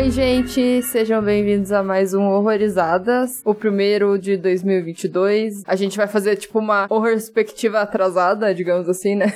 Oi, gente, sejam bem-vindos a mais um Horrorizadas, o primeiro de 2022. A gente vai fazer tipo uma perspectiva atrasada, digamos assim, né?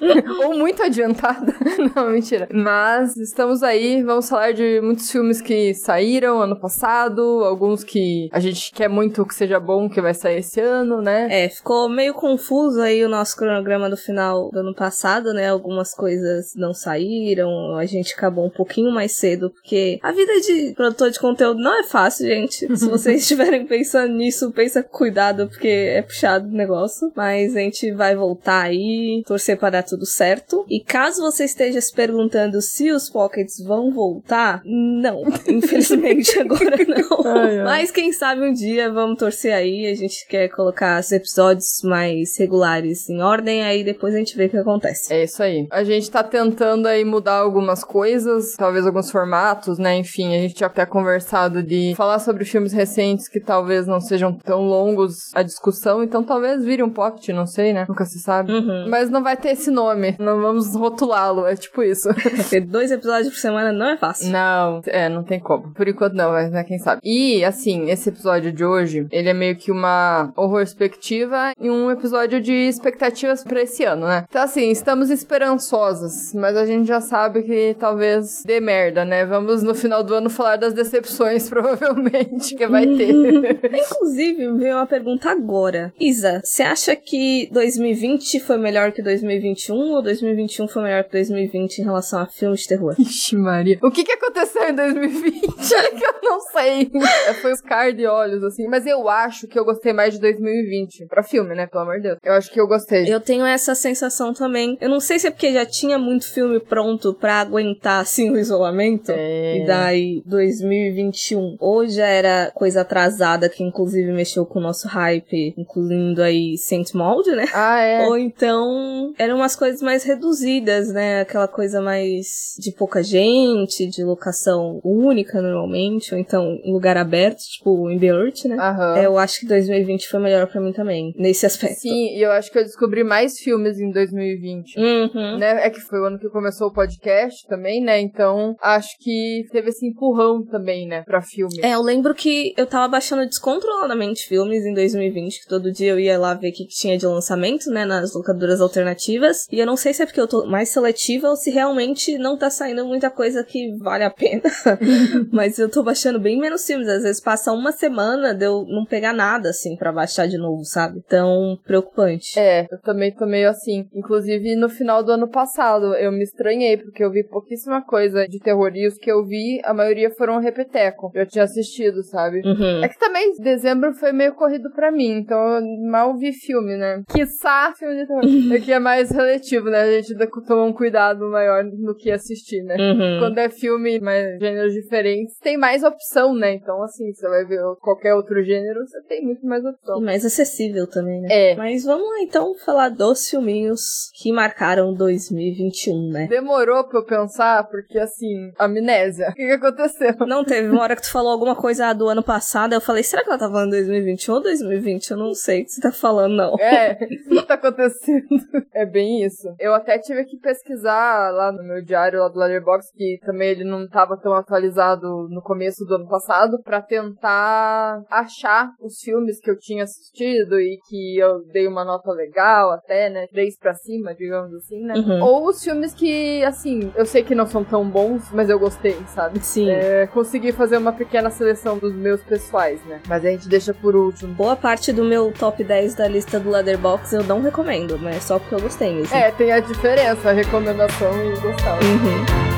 Ou muito adiantada. Não, mentira. Mas estamos aí, vamos falar de muitos filmes que saíram ano passado, alguns que a gente quer muito que seja bom, que vai sair esse ano, né? É, ficou meio confuso aí o nosso cronograma do final do ano passado, né? Algumas coisas não saíram, a gente acabou um pouquinho mais cedo, porque a vida de produtor de conteúdo não é fácil, gente. Se vocês estiverem pensando nisso, pensa com cuidado, porque é puxado o negócio. Mas a gente vai voltar aí, torcer para dar tudo certo. E caso você esteja se perguntando se os pockets vão voltar, não. Infelizmente agora não. Ai, ai. Mas quem sabe um dia vamos torcer aí. A gente quer colocar os episódios mais regulares em ordem, aí depois a gente vê o que acontece. É isso aí. A gente tá tentando aí mudar algumas coisas, talvez alguns formatos, né? Enfim, a gente já até conversado de falar sobre filmes recentes que talvez não sejam tão longos a discussão, então talvez vire um pocket, não sei, né? Nunca se sabe. Uhum. Mas não vai ter esse nome, não vamos rotulá-lo, é tipo isso. Ter dois episódios por semana não é fácil. Não, é, não tem como. Por enquanto não, mas né, quem sabe. E, assim, esse episódio de hoje, ele é meio que uma horror-perspectiva e um episódio de expectativas pra esse ano, né? Então, assim, estamos esperançosas, mas a gente já sabe que talvez dê merda, né? Vamos no final do ano falar das decepções, provavelmente, que vai ter. Inclusive, veio uma pergunta agora. Isa, você acha que 2020 foi melhor que 2021 ou 2021 foi melhor que 2020 em relação a filmes de terror? Ixi, Maria. O que que aconteceu em 2020? que eu não sei. É, Foi os car de olhos, assim. Mas eu acho que eu gostei mais de 2020. Pra filme, né? Pelo amor de Deus. Eu acho que eu gostei. Eu tenho essa sensação também. Eu não sei se é porque já tinha muito filme pronto pra aguentar, assim, o isolamento. É. E daí, 2021, ou já era coisa atrasada, que inclusive mexeu com o nosso hype, incluindo aí Saint Maud, né? Ah, é. Ou então eram umas coisas mais reduzidas, né? Aquela coisa mais de pouca gente, de locação única normalmente, ou então lugar aberto, tipo em The Earth, né? Aham. É, Eu acho que 2020 foi melhor pra mim também, nesse aspecto. Sim, e eu acho que eu descobri mais filmes em 2020. Uhum. Né? É que foi o ano que começou o podcast também, né? Então, acho que teve esse empurrão também, né? Pra filme. É, eu lembro que eu tava baixando descontroladamente filmes em 2020, que todo dia eu ia lá ver o que, que tinha de lançamento, né, nas locadoras alternativas. E eu não sei se é porque eu tô mais seletiva ou se realmente não tá saindo muita coisa que vale a pena. Mas eu tô baixando bem menos filmes. Às vezes passa uma semana de eu não pegar nada, assim, pra baixar de novo, sabe? Então, preocupante. É, eu também tô meio assim. Inclusive, no final do ano passado, eu me estranhei, porque eu vi pouquíssima coisa de terror. E os que eu vi, a maioria foram repeteco. Eu tinha assistido, sabe? Uhum. É que também dezembro foi meio corrido pra mim, então eu mal vi filme, né? Quiçá filme de terror. é que é mais relativo, né? A gente toma um cuidado maior no que assistir, né? Uhum. Quando é filme, mais gêneros diferentes, tem mais opção, né? Então, assim, você vai ver qualquer outro gênero, você tem muito mais opção. E mais acessível também, né? É. Mas vamos lá então falar dos filminhos que marcaram 2021, né? Demorou pra eu pensar, porque assim, amnésia. Que, que aconteceu? Não teve uma hora que tu falou alguma coisa do ano passado, eu falei, será que ela tá falando 2021 ou 2020? Eu não sei o que você tá falando, não. É, o que tá acontecendo? É bem isso. Eu até tive que pesquisar lá no meu diário lá do Letterboxd, que também ele não tava tão atualizado no começo do ano passado, pra tentar achar os filmes que eu tinha assistido e que eu dei uma nota legal até, né? Três pra cima, digamos assim, né? Uhum. Ou os filmes que, assim, eu sei que não são tão bons, mas eu gostei, sabe? Sim. É, consegui fazer uma pequena seleção dos meus pessoais, né? Mas a gente deixa por último. Boa parte do meu top 10 da lista do Leatherbox eu não recomendo, mas só porque eu gostei mesmo. É, tem a diferença, a recomendação e gostar. Uhum.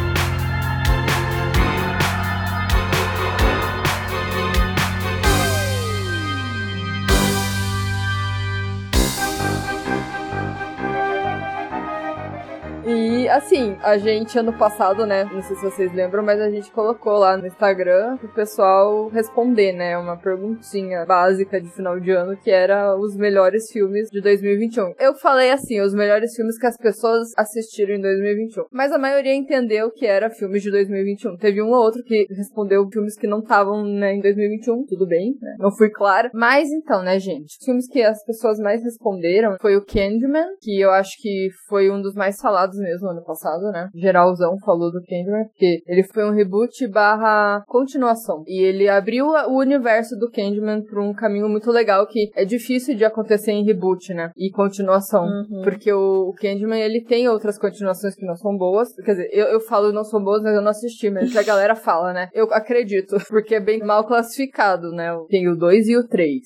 Assim, a gente ano passado, né? Não sei se vocês lembram, mas a gente colocou lá no Instagram pro pessoal responder, né? Uma perguntinha básica de final de ano que era os melhores filmes de 2021. Eu falei assim, os melhores filmes que as pessoas assistiram em 2021. Mas a maioria entendeu que era filmes de 2021. Teve um ou outro que respondeu filmes que não estavam né, em 2021, tudo bem, né? Não fui clara. Mas então, né, gente? Os filmes que as pessoas mais responderam foi o Candyman, que eu acho que foi um dos mais falados mesmo ano passado, né? Geralzão falou do Candyman, porque ele foi um reboot barra continuação. E ele abriu o universo do Candyman pra um caminho muito legal que é difícil de acontecer em reboot, né? E continuação. Uhum. Porque o, Candyman, ele tem outras continuações que não são boas. Quer dizer, eu, eu falo não são boas, mas eu não assisti, mas a galera fala, né? Eu acredito, porque é bem mal classificado, né? Tem o 2 e o 3.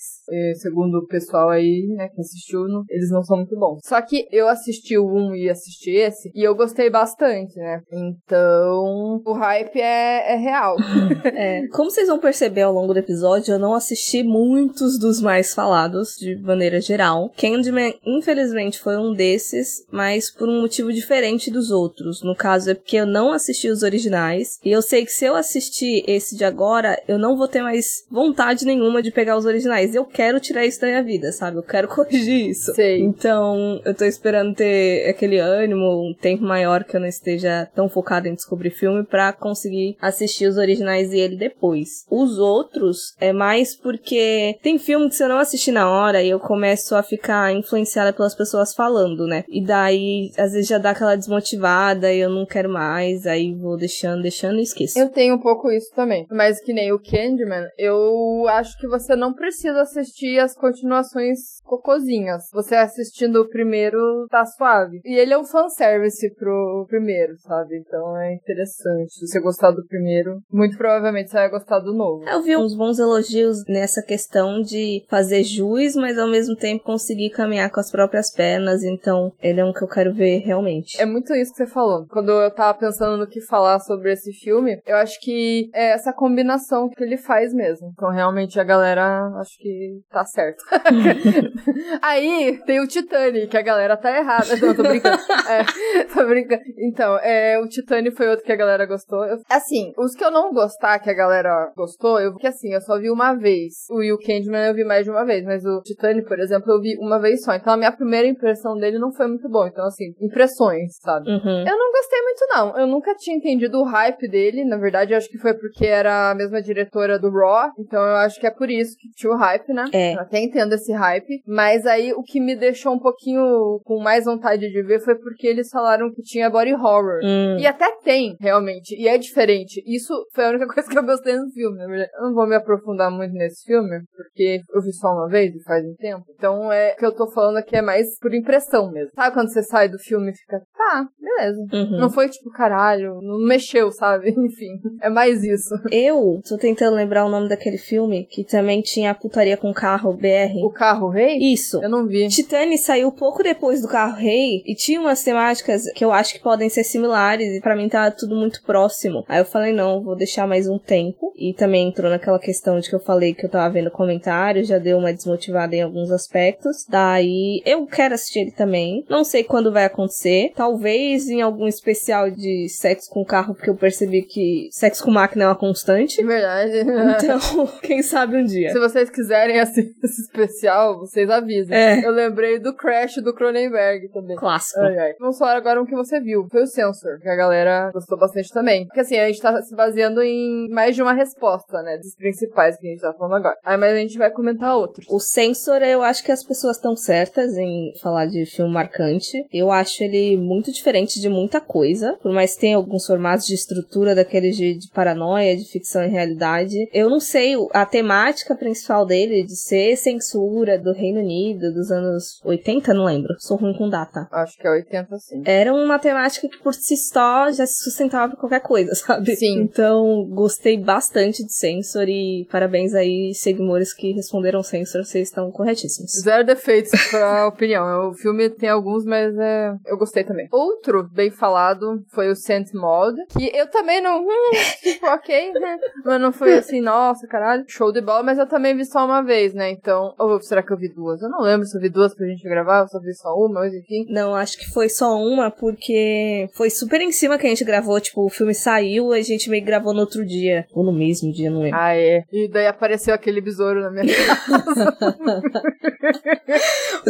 segundo o pessoal aí, né, que assistiu, eles não são muito bons. Só que eu assisti o 1 e assisti esse, e eu gostei bastante, né? Então, o hype é, é real. é. Como vocês vão perceber ao longo do episódio, eu não assisti muitos dos mais falados, de maneira geral. Candyman, infelizmente, foi um desses, mas por um motivo diferente dos outros. No caso, é porque eu não assisti os originais, e eu sei que se eu assistir esse de agora, eu não vou ter mais vontade nenhuma de pegar os originais. Eu quero tirar isso da minha vida, sabe? Eu quero corrigir isso. Sei. Então, eu tô esperando ter aquele ânimo, um tempo maior que eu não esteja tão focado em descobrir filme para conseguir assistir os originais e ele depois. Os outros é mais porque tem filme que se eu não assistir na hora e eu começo a ficar influenciada pelas pessoas falando, né? E daí, às vezes já dá aquela desmotivada e eu não quero mais, aí vou deixando, deixando e esqueço. Eu tenho um pouco isso também. Mas que nem o Candyman, eu acho que você não precisa assistir as continuações cocozinhas. Você assistindo o primeiro tá suave. E ele é um fanservice pro primeiro, sabe? Então é interessante. Se você gostar do primeiro, muito provavelmente você vai gostar do novo. Eu vi uns bons elogios nessa questão de fazer juiz, mas ao mesmo tempo conseguir caminhar com as próprias pernas. Então, ele é um que eu quero ver realmente. É muito isso que você falou. Quando eu tava pensando no que falar sobre esse filme, eu acho que é essa combinação que ele faz mesmo. Então, realmente, a galera acho que tá certo. Aí tem o Titanic, que a galera tá errada. Não, tô brincando. é, tô brincando. Então, é, o Titanic foi outro que a galera gostou. Eu, assim, os que eu não gostar que a galera gostou, eu que assim, eu só vi uma vez. O Will Candyman eu vi mais de uma vez, mas o Titanic, por exemplo, eu vi uma vez só. Então a minha primeira impressão dele não foi muito boa. Então, assim, impressões, sabe? Uhum. Eu não gostei muito, não. Eu nunca tinha entendido o hype dele. Na verdade, eu acho que foi porque era a mesma diretora do Raw. Então eu acho que é por isso que tinha o hype, né? É. Eu até entendo esse hype. Mas aí o que me deixou um pouquinho com mais vontade de ver foi porque eles falaram que tinha body horror. Hum. E até tem, realmente. E é diferente. Isso foi a única coisa que eu gostei no filme, na verdade. Eu não vou me aprofundar muito nesse filme, porque eu vi só uma vez e faz um tempo. Então é o que eu tô falando aqui é mais por impressão mesmo. Sabe quando você sai do filme e fica, tá, beleza. Uhum. Não foi tipo, caralho, não mexeu, sabe? Enfim, é mais isso. Eu tô tentando lembrar o nome daquele filme que também tinha a putaria com carro BR. O carro rei? Isso. Eu não vi. Titane saiu pouco depois do carro rei e tinha umas temáticas que eu acho que podem ser similares e para mim tá tudo muito próximo. Aí eu falei, não, vou deixar mais um tempo. E também entrou naquela questão de que eu falei que eu tava vendo comentários, já deu uma desmotivada em alguns aspectos. Daí eu quero assistir ele também. Não sei quando vai acontecer. Talvez em algum especial de sexo com carro, porque eu percebi que sexo com máquina é uma constante. De verdade. Então, quem sabe um dia. Se vocês quiserem assistir esse especial, vocês avisem. É. Eu lembrei do Crash do Cronenberg também. Clássico. Ai, ai. Vamos falar agora um que você viu. Foi o Sensor, que a galera gostou bastante também. Porque assim, a gente tá se baseando em mais de uma resposta, né? Dos principais que a gente tá falando agora. Aí, mas a gente vai comentar outros. O Sensor, eu acho que as pessoas estão certas em falar de filme marcante. Eu acho ele muito diferente de muita coisa. Por mais que tenha alguns formatos de estrutura daqueles de, de paranoia, de ficção e realidade. Eu não sei a temática principal dele de ser censura do Reino Unido dos anos 80, não lembro. Sou ruim com data. Acho que é 80 sim. Era uma temática que por si só já se sustentava por qualquer coisa, sabe? Sim. Então, gostei bastante de Sensor e parabéns aí, seguidores que responderam Sensor, vocês estão corretíssimos. Zero defeitos pra opinião. O filme tem alguns, mas é... eu gostei também. Outro bem falado foi o Saint Maud, que eu também não. Hum, tipo, ok, né? Mas não foi assim, nossa, caralho, show de bola, mas eu também vi só uma vez, né? Então, ou será que eu vi duas? Eu não lembro se eu vi duas pra gente gravar, eu só vi só uma, mas enfim. Não, acho que foi só uma, porque foi super em cima que a gente gravou. Tipo, o filme saiu, a gente meio que gravou no outro dia. Ou no mesmo dia, não lembro. Ah, é. E daí apareceu aquele besouro na minha casa.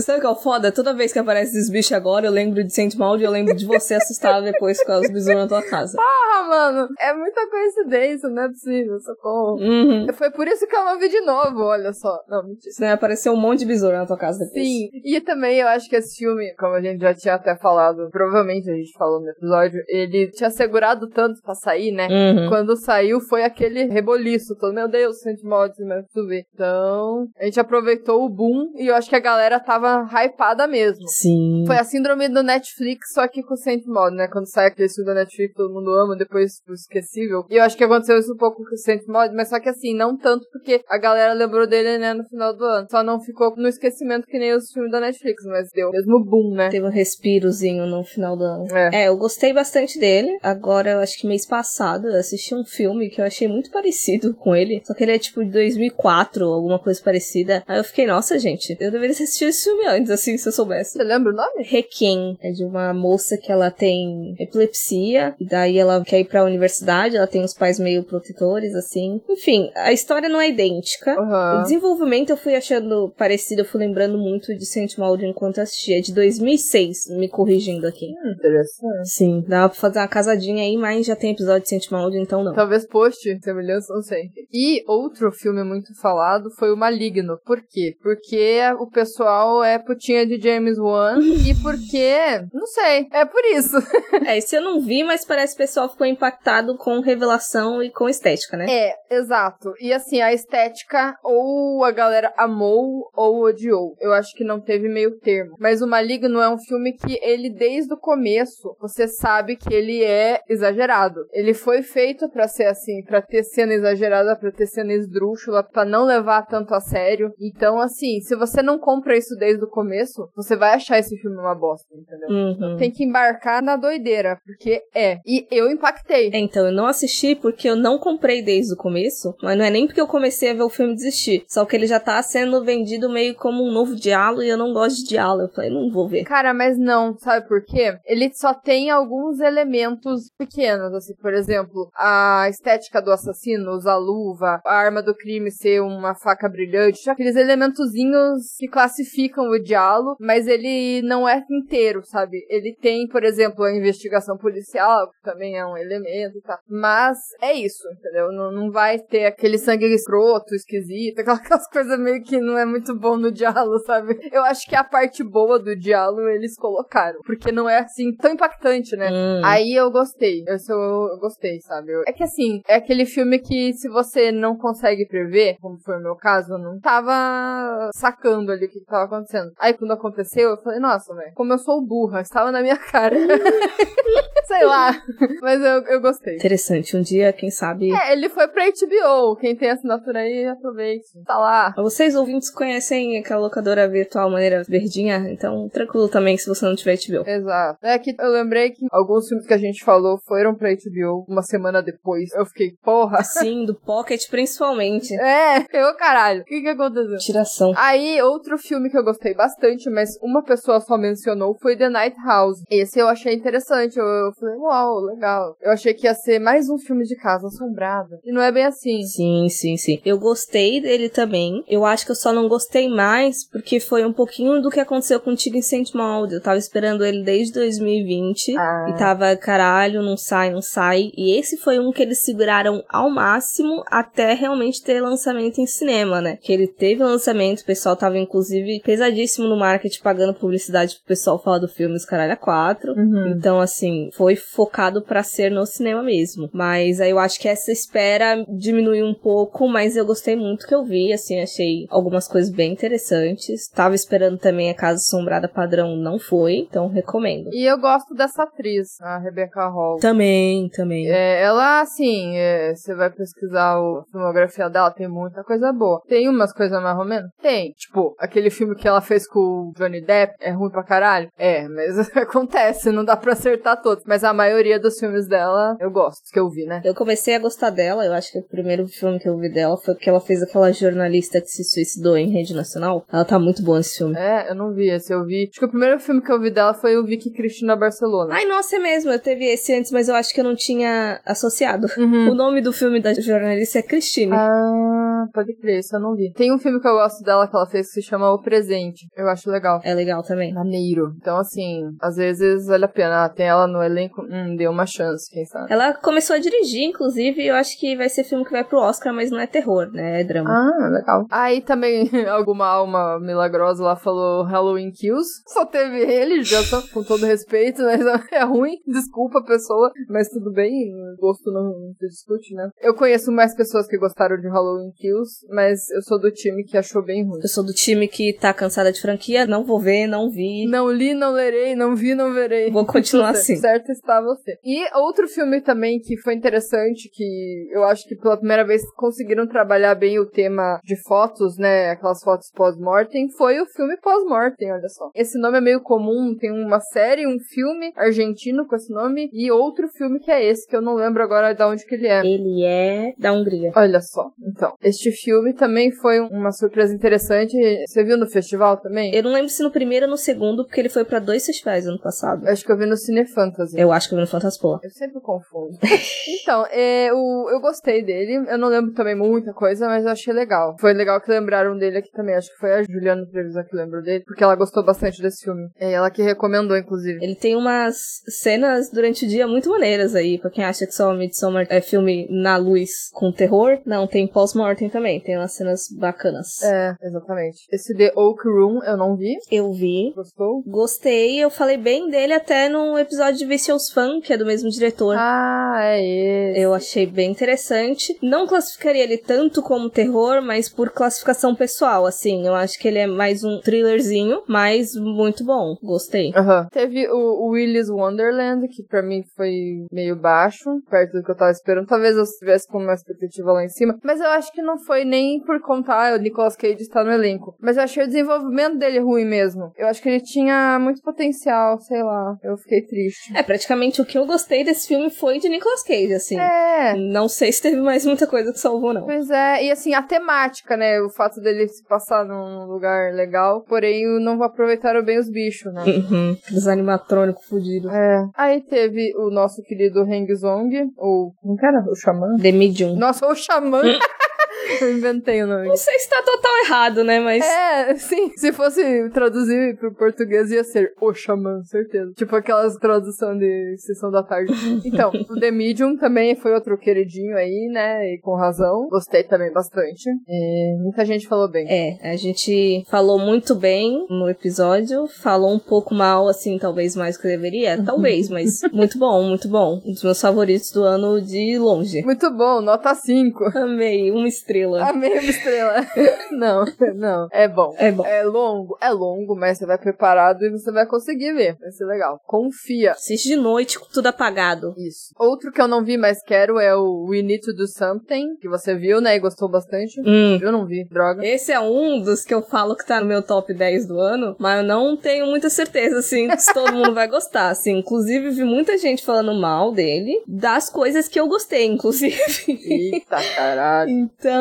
Sabe o que é o foda? Toda vez que aparece esses bichos agora, eu lembro de Saint Maud eu lembro de você assustado depois com os besouros na tua casa. Ah, mano, é muita coincidência, não é possível, socorro. Uhum. Foi por isso que eu não vi de novo, olha só. Não, mentira. Apareceu um monte de besouro na tua casa depois. Sim, e também eu acho que esse filme, como a gente já tinha até falado, provavelmente a gente falou no episódio, ele tinha segurado tanto pra sair, né? Uhum. Quando saiu foi aquele reboliço todo, meu Deus, Mods, mas tu vê. Então, a gente aproveitou o boom e eu acho que a galera tava hypada mesmo. Sim. Foi a síndrome do Netflix, só que com Saint Mod, né? Quando sai aquele filme da Netflix, todo mundo ama, depois ficou esquecível. E eu acho que aconteceu isso um pouco com o Saint Mod, mas só que assim, não tanto porque a galera lembrou dele, né, no final do ano. Só não ficou no esquecimento que nem os filmes da Netflix, mas deu mesmo boom, né? Teve um respirozinho no final do ano. É. É, eu gostei bastante dele. Agora, eu acho que mês passado, eu assisti um filme que eu achei muito parecido com ele. Só que ele é tipo de 2004, alguma coisa parecida. Aí eu fiquei, nossa, gente, eu deveria ter assistido esse filme antes, assim, se eu soubesse. Você lembra o nome? Requiem é de uma moça que ela tem epilepsia, e daí ela quer ir pra universidade, ela tem os pais meio protetores, assim. Enfim, a história não é idêntica. O Aham. desenvolvimento eu fui achando parecido, eu fui lembrando muito de Saint Maud enquanto assistia. É de 2006, me corrigindo aqui. Hum, interessante. Sim, dá pra fazer uma casadinha aí, mas já tem episódio de Saint Maud, então não. Talvez post semelhança, não sei. E outro filme muito falado foi o Maligno. Por quê? Porque o pessoal é putinha de James Wan e porque, não sei, é por isso. É, esse eu não vi, mas parece que o pessoal ficou impactado com revelação e com estética, né? É, exato. E assim, a estética ou a galera amou ou odiou. Eu acho que não teve meio termo. Mas o Maligno é um filme que ele, desde o começo, você sabe que ele é exagerado. Ele foi feito pra ser assim, pra ter cena exagerada, pra ter cena esdrúxula, pra não levar tanto a sério. Então, assim, se você não compra isso desde o começo, você vai achar esse filme uma bosta, entendeu? Uhum. Tem que embarcar na doideira, porque é. E eu impactei. É, Então, eu não assisti porque eu não comprei desde o começo, mas não é nem porque eu comecei a ver o filme e desistir. Só que ele já tá sendo vendido meio como um novo diálogo e eu não gosto de diálogo. Eu falei, não vou ver. Cara, mas não, sabe por quê? Ele só tem alguns elementos pequenos, assim, por exemplo, a estética do assassino, usar luva, a arma do crime ser uma faca brilhante, aqueles elementozinhos que classificam o diálogo, mas ele não é inteiro, sabe? Ele tem, por exemplo, a investigação policial, que também é um elemento e tal. Mas é isso, entendeu? Não, não vai ter aquele sangue escroto, esquisito, aquelas coisas meio que não é muito bom no diálogo, sabe? Eu acho que a parte boa do diálogo eles colocaram, porque não é assim tão impactante, né? Hum. Aí eu gostei. Eu, sou, eu gostei, sabe? Eu- é que assim, é aquele filme que se você não consegue prever, como foi o meu caso, eu não tava sacando ali o que, que tava acontecendo. Aí quando aconteceu, eu falei, nossa, velho, como eu sou burra, estava na minha cara. Sei lá. Mas eu, eu gostei. Interessante. Um dia, quem sabe. É, ele foi pra HBO. Quem tem assinatura aí, aproveite. Tá lá. Vocês ouvintes conhecem aquela locadora virtual maneira verdinha? Então, tranquilo também se você não tiver HBO. Exato. É que eu lembrei que alguns filmes que a gente falou foram pra HBO uma semana depois. Eu fiquei, porra. Sim, do Pocket principalmente. É, eu caralho. O que que aconteceu? Tiração. Aí, outro filme que eu gostei bastante, mas uma pessoa só mencionou, foi The Night House. Esse eu achei interessante. Eu, eu falei, uau, legal. Eu achei que ia ser mais um filme de casa assombrada. E não é bem assim. Sim, sim, sim. Eu gostei dele também. Eu acho que eu só não gostei mais porque foi um pouquinho do que aconteceu contigo em Saint Maud. Eu tava esperando ele desde 2020 Ah. e tava, caralho, não sai, não sai. E esse foi um que eles seguraram ao máximo até realmente ter lançamento em cinema, né? Que ele teve lançamento, o pessoal tava inclusive pesadíssimo no marketing pagando publicidade pro pessoal falar do filme Os Caralho 4. Uhum. Então, assim, foi focado pra ser no cinema mesmo. Mas aí eu acho que essa espera diminuiu um pouco, mas eu gostei muito que eu vi, assim, achei algumas coisas bem interessantes. Tava esperando também a Casa Assombrada padrão, não foi, então recomendo. E eu gosto dessa atriz, a Rebecca Hall. Também, também. É, ela, assim, é, você vai pesquisar a filmografia dela, tem muita coisa boa. Tem umas coisas mais ou menos? Tem. Tipo, aquele filme que ela fez com o Johnny Depp é ruim pra caralho? É, mas acontece, não dá pra acertar todos. Mas a maioria dos filmes dela eu gosto, que eu vi, né? Eu comecei a gostar dela, eu acho que o primeiro filme que eu vi dela foi que ela fez aquela jornalista que se suicidou em rede nacional. Ela tá muito boa nesse filme. É, eu não vi esse, eu vi. Acho que o primeiro filme que eu vi dela foi o Vicky Cristina Barcelona. Ai, nossa, é mesmo, eu teve esse antes, mas eu acho que eu não tinha associado. Uhum. O nome do filme da jornalista é Christine. Ah, pode crer, isso eu não vi. Tem um filme que eu gosto dela que ela fez que se chama O Presente. Eu acho legal. É legal também. Maneiro. Então, assim, às vezes vale a pena. Ah, tem ela no elenco, hum, deu uma chance, quem sabe. Ela começou a dirigir, inclusive, e eu acho que vai ser filme que vai pro Oscar, mas não é terror, né? É drama. Ah, legal. Aí também alguma alma milagrosa lá falou Halloween Kills. Só teve ele, já só com todo respeito, mas é ruim. Desculpa a pessoa, mas tudo bem. Gosto não se discute, né? Eu conheço mais pessoas que gostaram de Halloween Kills, mas eu sou do time que achou bem ruim. Eu sou do time que tá cansada de franquia, não vou ver, não vi. Não li, não lerei, não vi, não verei. Vou continuar assim. Certo está você. E outro filme também que foi interessante, que eu acho que pela primeira vez conseguiram trabalhar bem o tema de fotos, né? Aquelas fotos pós-mortem, foi o filme pós-mortem, olha só. Esse nome é meio comum, tem uma série, um filme argentino com esse nome, e outro filme que é esse, que eu não lembro agora de onde que ele é. Ele é da Hungria. Olha só, então. Este filme também foi uma surpresa interessante. Você viu no festival também? Eu não lembro se no primeiro ou no segundo, porque ele foi pra dois festivais ano passado. Acho que eu vi no Cine Fantasy. Eu acho que eu vi no Fantaspoa. Eu sempre confundo. então, é, o, eu gostei dele. Eu não lembro também muita coisa, mas eu achei legal. Foi legal que lembraram dele aqui também. Acho que foi a Juliana Trevisan que lembrou dele, porque ela gostou bastante desse filme. É ela que recomendou, inclusive. Ele tem umas cenas durante o dia muito maneiras aí, pra quem acha que só Midsommar é filme na luz com terror. Não, tem pós-mortem também. Tem umas cenas bacanas. É, exatamente. Esse The Oak Room eu não vi. Eu vi. Gostou? Gostei, eu falei bem dele até no episódio de Vicious Fan, que é do mesmo diretor. Ah, é esse. Eu achei bem interessante. Não classificaria ele tanto como terror, mas por classificação pessoal, assim. Eu acho que ele é mais um thrillerzinho, mas muito bom. Gostei. Aham. Teve o, Willy's Wonderland, que pra mim foi meio baixo, perto do que eu tava esperando. Talvez eu estivesse com uma expectativa lá em cima. Mas eu acho que não foi nem por contar o Nicolas Cage estar no elenco. Mas eu achei o desenvolvimento dele ruim mesmo. Eu acho que ele tinha muito potencial, sei lá. Eu fiquei triste. É, praticamente o que eu gostei desse filme foi de Nicolas Cage, assim. É. Não sei se teve mais muita coisa que salvou, não. Pois é, e assim, a temática, né? O fato dele se passar num lugar legal, porém não aproveitaram bem os bichos, né? Uhum. Os animatrônicos fudidos. É. Aí teve o nosso querido Heng Zong, ou. Como que era? O Xamã? The Medium. Nossa, o Xamã! Eu inventei o nome. Não sei se tá total errado, né? Mas. É, sim. Se fosse traduzir pro português, ia ser o xamã, certeza. Tipo aquelas tradução de sessão da tarde. Então, o The Medium também foi outro queridinho aí, né? E com razão. Gostei também bastante. E muita gente falou bem. É, a gente falou muito bem no episódio, falou um pouco mal, assim, talvez mais do que deveria. Talvez, mas muito bom, muito bom. Um dos meus favoritos do ano de longe. Muito bom, nota 5. Amei, uma estrela. Amei uma estrela. não, não. É bom. É bom. É longo, é longo, mas você vai preparado e você vai conseguir ver. Vai ser legal. Confia. Assiste de noite com tudo apagado. Isso. Outro que eu não vi, mas quero é o We Need to Do Something, que você viu, né? E gostou bastante. Hum. Eu não vi, droga. Esse é um dos que eu falo que tá no meu top 10 do ano, mas eu não tenho muita certeza, assim, se todo mundo vai gostar, assim. Inclusive, vi muita gente falando mal dele, das coisas que eu gostei, inclusive. Eita, caralho. Então,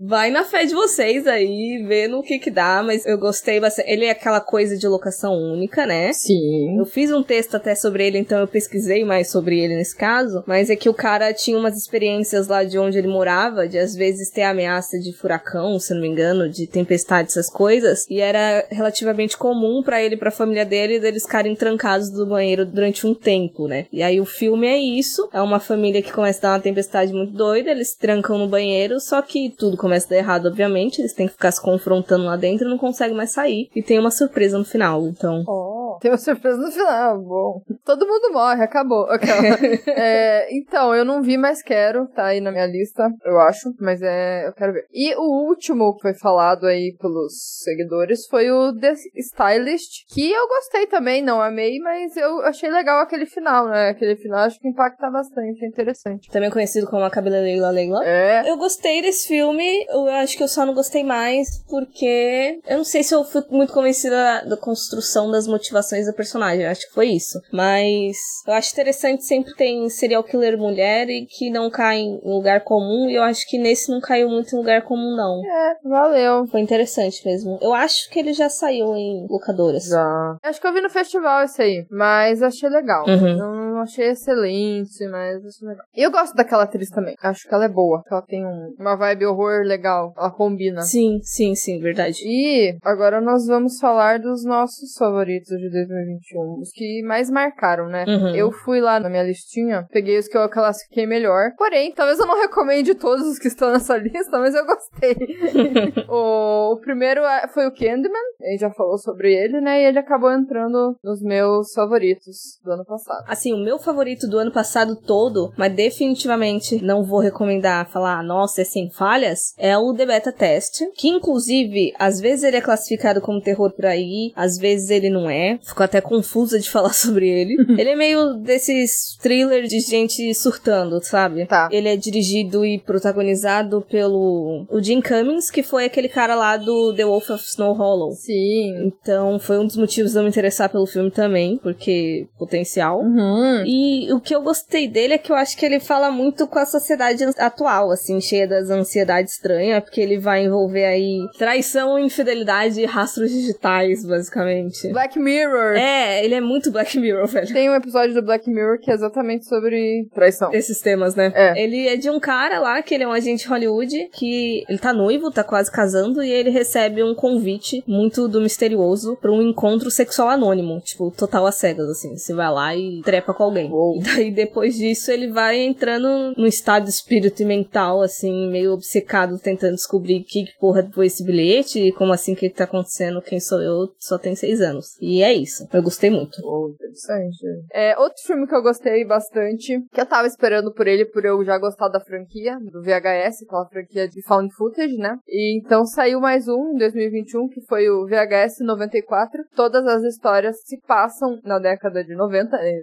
vai na fé de vocês aí, vê no que que dá, mas eu gostei bastante. Ele é aquela coisa de locação única, né? Sim. Eu fiz um texto até sobre ele, então eu pesquisei mais sobre ele nesse caso, mas é que o cara tinha umas experiências lá de onde ele morava, de às vezes ter ameaça de furacão, se não me engano, de tempestade, essas coisas, e era relativamente comum para ele e pra família dele deles ficarem trancados no banheiro durante um tempo, né? E aí o filme é isso, é uma família que começa a dar uma tempestade muito doida, eles trancam no banheiro, só que tudo começa a dar errado, obviamente, eles têm que ficar se confrontando lá dentro e não conseguem mais sair, e tem uma surpresa no final, então... Oh, tem uma surpresa no final, bom. Todo mundo morre, acabou. É, então, eu não vi, mas quero, tá aí na minha lista, eu acho, mas é, eu quero ver. E o último que foi falado aí pelos seguidores foi o The Stylist, que eu gostei também, não amei, mas eu achei legal aquele final, né? Aquele final acho que impacta bastante, é interessante. Também conhecido como a Cabeleleila Leila. É. Eu gostei desse filme, eu acho que eu só não gostei mais porque eu não sei se eu fui muito convencida da construção das motivações motivações da personagem. Acho que foi isso. Mas eu acho interessante sempre tem serial killer mulher e que não cai em lugar comum. E eu acho que nesse não caiu muito em lugar comum, não. É, valeu. Foi interessante mesmo. Eu acho que ele já saiu em locadoras. Já. Acho que eu vi no festival esse aí, mas achei legal. Uhum. Não achei excelente, mas achei legal. E eu gosto daquela atriz também. Acho que ela é boa. Ela tem um- uma vibe horror legal. Ela combina. Sim, sim, sim, verdade. E agora nós vamos falar dos nossos favoritos de 2021. Os que mais marcaram, né? Uhum. Eu fui lá na minha listinha, peguei os que eu classifiquei melhor. Porém, talvez eu não recomende todos os que estão nessa lista, mas eu gostei. o, o primeiro é- foi o Candyman, a gente já falou sobre ele, né? E ele acabou entrando nos meus favoritos do ano passado. Assim, o meu favorito do ano passado todo, mas definitivamente não vou recomendar falar, nossa, é sem falhas, é o The Beta Test, que inclusive, às vezes ele é classificado como terror por aí, às vezes ele não é. Fico até confusa de falar sobre ele. ele é meio desses thrillers de gente surtando, sabe? Tá. Ele é dirigido e protagonizado pelo o Jim Cummings, que foi aquele cara lá do The Wolf of Snow Hollow. Sim. Então, foi um dos motivos de eu me interessar pelo filme também, porque potencial. Uhum. E o que eu gostei dele é que eu acho que ele fala muito com a sociedade atual, assim, cheia das ansiedades estranhas, porque ele vai envolver aí traição, infidelidade e rastros digitais, basicamente. Black Mirror. É, ele é muito Black Mirror, velho. Tem um episódio do Black Mirror que é exatamente sobre traição. Esses temas, né? É. Ele é de um cara lá, que ele é um agente Hollywood, que ele tá noivo, tá quase casando, e ele recebe um convite muito do misterioso pra um encontro sexual anônimo. Tipo, total às cegas, assim. Você vai lá e trepa com alguém. Uou. E daí, depois disso, ele vai entrando num estado de espírito e mental, assim, meio obcecado, tentando descobrir que que porra foi esse bilhete, e como assim que tá acontecendo, quem sou eu, só tem seis anos. E é isso. Eu gostei muito. Oh, interessante. É, outro filme que eu gostei bastante, que eu tava esperando por ele, por eu já gostar da franquia, do VHS, aquela franquia de Found Footage, né? E então saiu mais um em 2021, que foi o VHS 94. Todas as histórias se passam na década de 90, eh,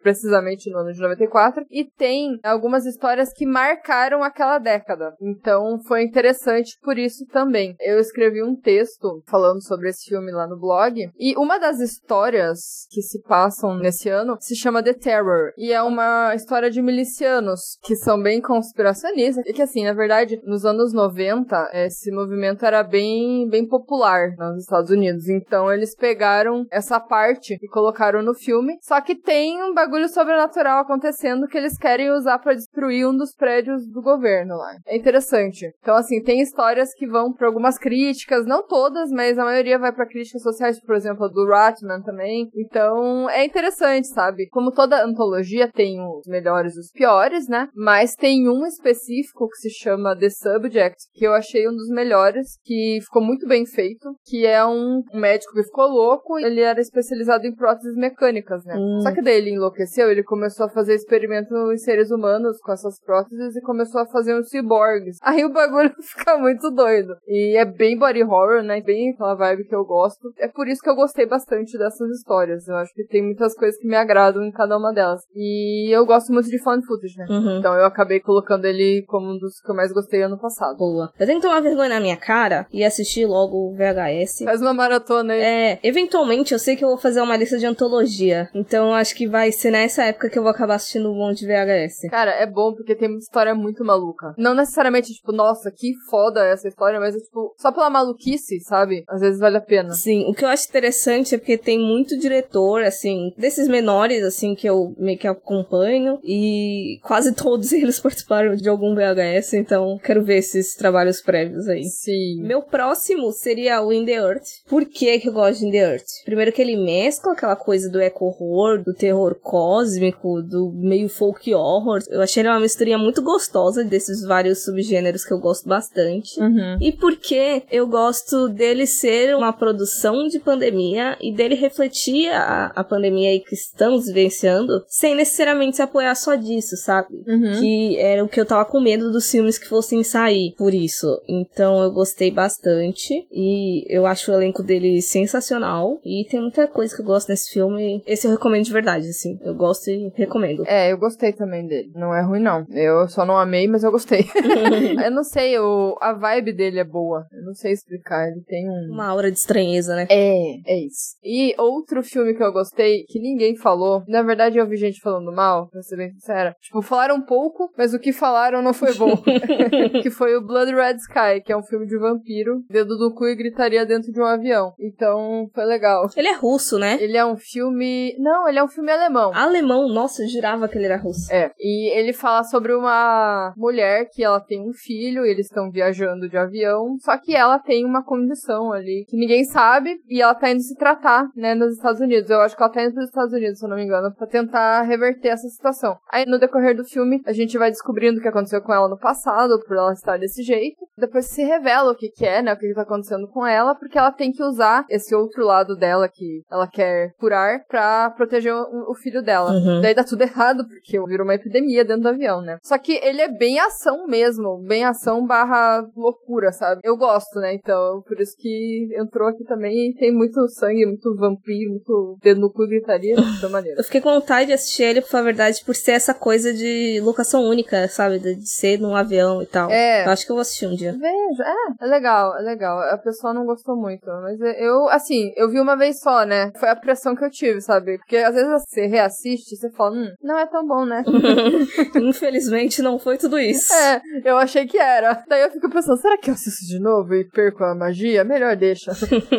no ano de 94, e tem algumas histórias que marcaram aquela década. Então foi interessante por isso também. Eu escrevi um texto falando sobre esse filme lá no blog, e uma das histórias que se passam nesse ano se chama The Terror, e é uma história de milicianos que são bem conspiracionistas, e que assim, na verdade, nos anos 90, esse movimento era bem, bem popular nos Estados Unidos, então eles pegaram essa parte e colocaram no filme, só que tem um bagulho sobrenatural acontecendo que eles querem usar pra destruir um dos prédios do governo lá. É interessante. Então, assim, tem histórias que vão pra algumas críticas, não todas, mas a maioria vai pra críticas sociais, por exemplo, a do Ratman também. Então, é interessante, sabe? Como toda antologia tem os melhores e os piores, né? Mas tem um específico que se chama The Subject, que eu achei um dos melhores, que ficou muito bem feito, que é um um médico que ficou louco, ele era especializado em próteses mecânicas, né? Hum. Só que daí ele enlouqueceu, ele começou a fazer experimento em seres humanos com essas próteses e começou a fazer uns ciborgues. Aí o bagulho fica muito doido. E é bem body horror, né? Bem aquela vibe que eu gosto. É por isso que eu gostei bastante dessas histórias. Eu acho que tem muitas coisas que me agradam em cada uma delas. E eu gosto muito de fan footage, né? Uhum. Então eu acabei colocando ele como um dos que eu mais gostei ano passado. Boa. Eu tenho que tomar vergonha na minha cara e assistir logo o VHS. Faz uma maratona aí. É, eventualmente eu sei que eu vou fazer uma lista de antologia. Então eu acho que vai ser nessa época que eu vou acabar assistindo um monte de VHS. Cara, é bom porque tem muita história muito maluca. Não necessariamente, tipo, nossa, que foda essa história, mas é tipo, só pela maluquice, sabe? Às vezes vale a pena. Sim, o que eu acho interessante é porque tem muito diretor, assim, desses menores, assim, que eu meio que acompanho, e quase todos eles participaram de algum VHS, então quero ver esses trabalhos prévios aí. Sim. Meu próximo seria o In The Earth. Por que que eu gosto de In The Earth? Primeiro que ele mescla aquela coisa do eco-horror, do terror cósmico, do meio folk horror. Eu achei ele uma misturinha muito gostosa desses vários subgêneros que eu gosto bastante. Uhum. E porque eu gosto dele ser uma produção de pandemia e dele refletir a, a pandemia aí que estamos vivenciando, sem necessariamente se apoiar só disso, sabe? Uhum. Que era o que eu tava com medo dos filmes que fossem sair por isso. Então eu gostei bastante e eu acho o elenco dele sensacional e tem muita coisa que eu gosto nesse filme. Esse eu recomendo de verdade, assim. Eu gosto e recomendo. É, eu gostei também dele. Não é ruim, não. Eu só não amei, mas eu gostei. eu não sei, o, a vibe dele é boa. Eu não sei explicar. Ele tem um. Uma aura de estranheza, né? É, é isso. E outro filme que eu gostei, que ninguém falou, na verdade eu vi gente falando mal, pra ser bem sincera. Tipo, falaram pouco, mas o que falaram não foi bom. que foi o Blood Red Sky, que é um filme de vampiro, dedo do cu e gritaria dentro de um avião. Então, foi legal. Ele é russo, né? Ele é um filme. Não, ele é um filme alemão. Alemão, nossa, eu jurava que ele era russo. É. E ele fala sobre uma mulher que ela tem um filho, e eles estão viajando de avião, só que ela tem uma condição ali que ninguém sabe e ela tá indo se tratar, né, nos Estados Unidos. Eu acho que ela tá indo pros Estados Unidos, se eu não me engano, pra tentar reverter essa situação. Aí no decorrer do filme, a gente vai descobrindo o que aconteceu com ela no passado, por ela estar desse jeito. Depois se revela o que que é, né, o que que tá acontecendo com ela, porque ela tem que usar esse outro lado dela que ela quer curar pra proteger o, o filho dela. Uhum. Daí dá tudo errado, porque virou uma epidemia dentro do avião, né? Só que ele é bem ação mesmo, bem ação barra loucura, sabe? Eu gosto, né? Então, por isso que entrou aqui também e tem muito sangue, muito vampiro, muito dedo no cu e gritaria, da maneira. Eu fiquei com vontade de assistir ele, pra verdade, por ser essa coisa de locação única, sabe? De ser num avião e tal. É. Eu acho que eu vou assistir um dia. Veja, é, é legal, é legal. A pessoa não gostou muito, mas eu, assim, eu vi uma vez só, né? Foi a pressão que eu tive, sabe? Porque às vezes você reassiste você fala, hum, não é tão bom, né? Infelizmente não foi tudo isso. É, eu achei que era. Daí eu fico pensando, será que eu assisto de novo e perco a magia? Melhor deixa.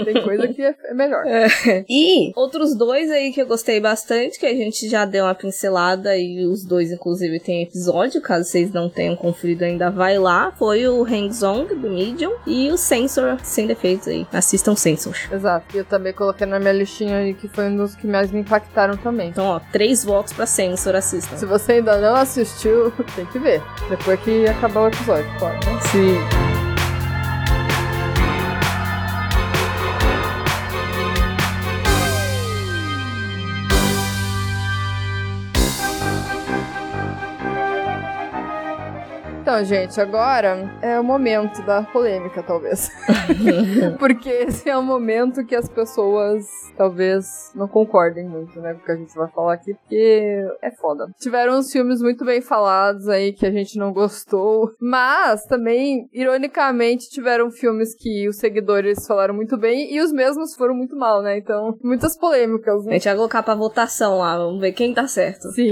Tem coisa que é é melhor. E outros dois aí que eu gostei bastante, que a gente já deu uma pincelada e os dois, inclusive, tem episódio, caso vocês não tenham conferido ainda, vai lá. Foi o Hang-Zong, do Medium, e o Sensor, sem defeitos aí. Assistam Sensor. Exato. E eu também coloquei na minha listinha aí que foi um dos que mais me impactaram também. Então, ó, três votos pra Sensor, assistam. Se você ainda não assistiu, tem que ver. Depois que acabar o episódio, pode, né? Sim. Então, gente, agora é o momento da polêmica, talvez. Porque esse é o momento que as pessoas talvez não concordem muito, né? Com o que a gente vai falar aqui, porque é foda. Tiveram uns filmes muito bem falados aí que a gente não gostou, mas também, ironicamente, tiveram filmes que os seguidores falaram muito bem e os mesmos foram muito mal, né? Então, muitas polêmicas, A né? gente vai colocar pra votação lá, vamos ver quem tá certo. Sim,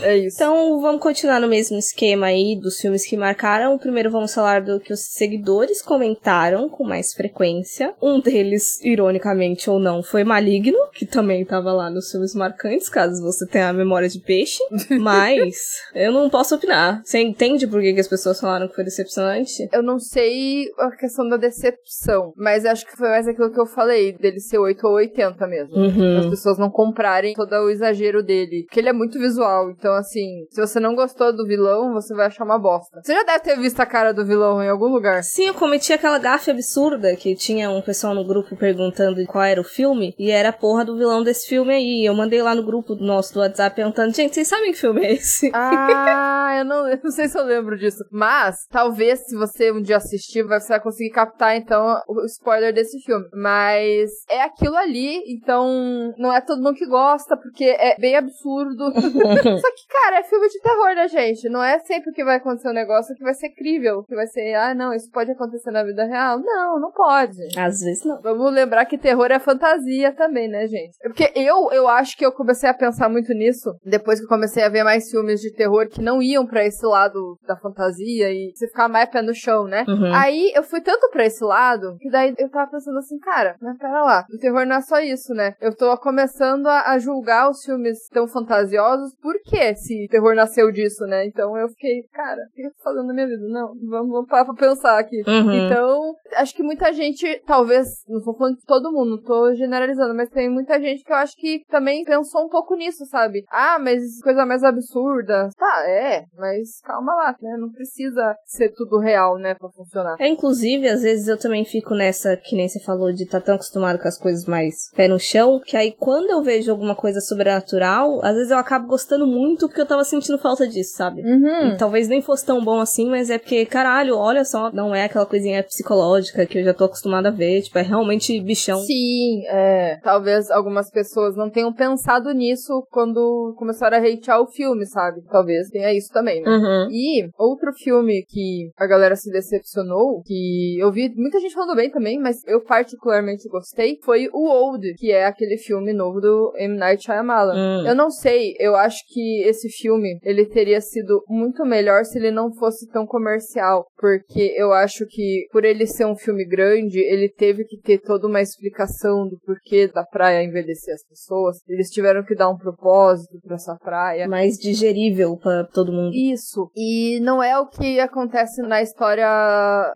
é isso. Então, vamos continuar no mesmo esquema aí dos filmes que marcaram. Primeiro vamos falar do que os seguidores comentaram com mais frequência. Um deles, ironicamente ou não, foi Maligno, que também tava lá nos filmes marcantes, caso você tenha a memória de peixe. Mas eu não posso opinar. Você entende por que, que as pessoas falaram que foi decepcionante? Eu não sei a questão da decepção, mas acho que foi mais aquilo que eu falei, dele ser 8 ou 80 mesmo. As Uhum. pessoas não comprarem todo o exagero dele. Porque ele é muito visual. Então, assim, se você não gostou do vilão, você vai achar uma bosta. Você já deve ter visto a cara do vilão em algum lugar. Sim, eu cometi aquela gafe absurda que tinha um pessoal no grupo perguntando qual era o filme e era a porra do vilão desse filme aí. Eu mandei lá no grupo nosso do WhatsApp perguntando, gente, vocês sabem que filme é esse? Ah, eu não, eu não sei se eu lembro disso. Mas, talvez, se você um dia assistir, você vai conseguir captar, então, o spoiler desse filme. Mas é aquilo ali, então não é todo mundo que gosta, porque é bem absurdo. Só que, cara, é filme de terror, né, gente? Não é sempre que vai acontecer um negócio que vai ser crível, que vai ser, ah, não, isso pode acontecer na vida real. Não, não pode. Às vezes não. Vamos lembrar que terror é fantasia também, né, gente? É Porque eu, eu acho que eu comecei a pensar muito nisso depois que eu comecei a ver mais filmes de terror que não iam pra esse lado da fantasia e você ficar mais pé no chão, né? Uhum. Aí eu fui tanto pra esse lado que daí eu tava pensando assim, cara, mas pera lá, o terror não é só isso, né? Eu tô começando a, a julgar os filmes tão fantasiosos, por que se terror nasceu disso, né? Então eu fiquei, cara, o que eu tô fazendo na minha vida? Não, vamos, vamos parar pra pensar aqui. Uhum. Então, acho que muita gente, talvez, não tô falando de todo mundo, tô generalizando, mas tem muita gente que eu acho que também pensou um pouco nisso, sabe? Ah, mas coisa mais absurda. Tá, é, mas calma lá, né? Não precisa ser tudo real, né, pra funcionar. É, inclusive, às vezes eu também fico nessa, que nem você falou, de estar tão acostumado com as coisas mais pé no chão, que aí quando eu vejo alguma coisa sobrenatural, às vezes eu acabo gostando muito porque eu tava sentindo falta disso, sabe? Uhum. E talvez nem fosse tão tão bom assim, mas é porque, caralho, olha só, não é aquela coisinha psicológica que eu já tô acostumada a ver, tipo, é realmente bichão. Sim, é. Talvez algumas pessoas não tenham pensado nisso quando começaram a hatear o filme, sabe? Talvez tenha isso também, né? Uhum. E outro filme que a galera se decepcionou, que eu vi muita gente falando bem também, mas eu particularmente gostei, foi o Old, que é aquele filme novo do M. Night Shyamalan. Hum. Eu não sei, eu acho que esse filme, ele teria sido muito melhor se ele não fosse tão comercial, porque eu acho que por ele ser um filme grande, ele teve que ter toda uma explicação do porquê da praia envelhecer as pessoas. Eles tiveram que dar um propósito para essa praia. Mais digerível para todo mundo. Isso. E não é o que acontece na história,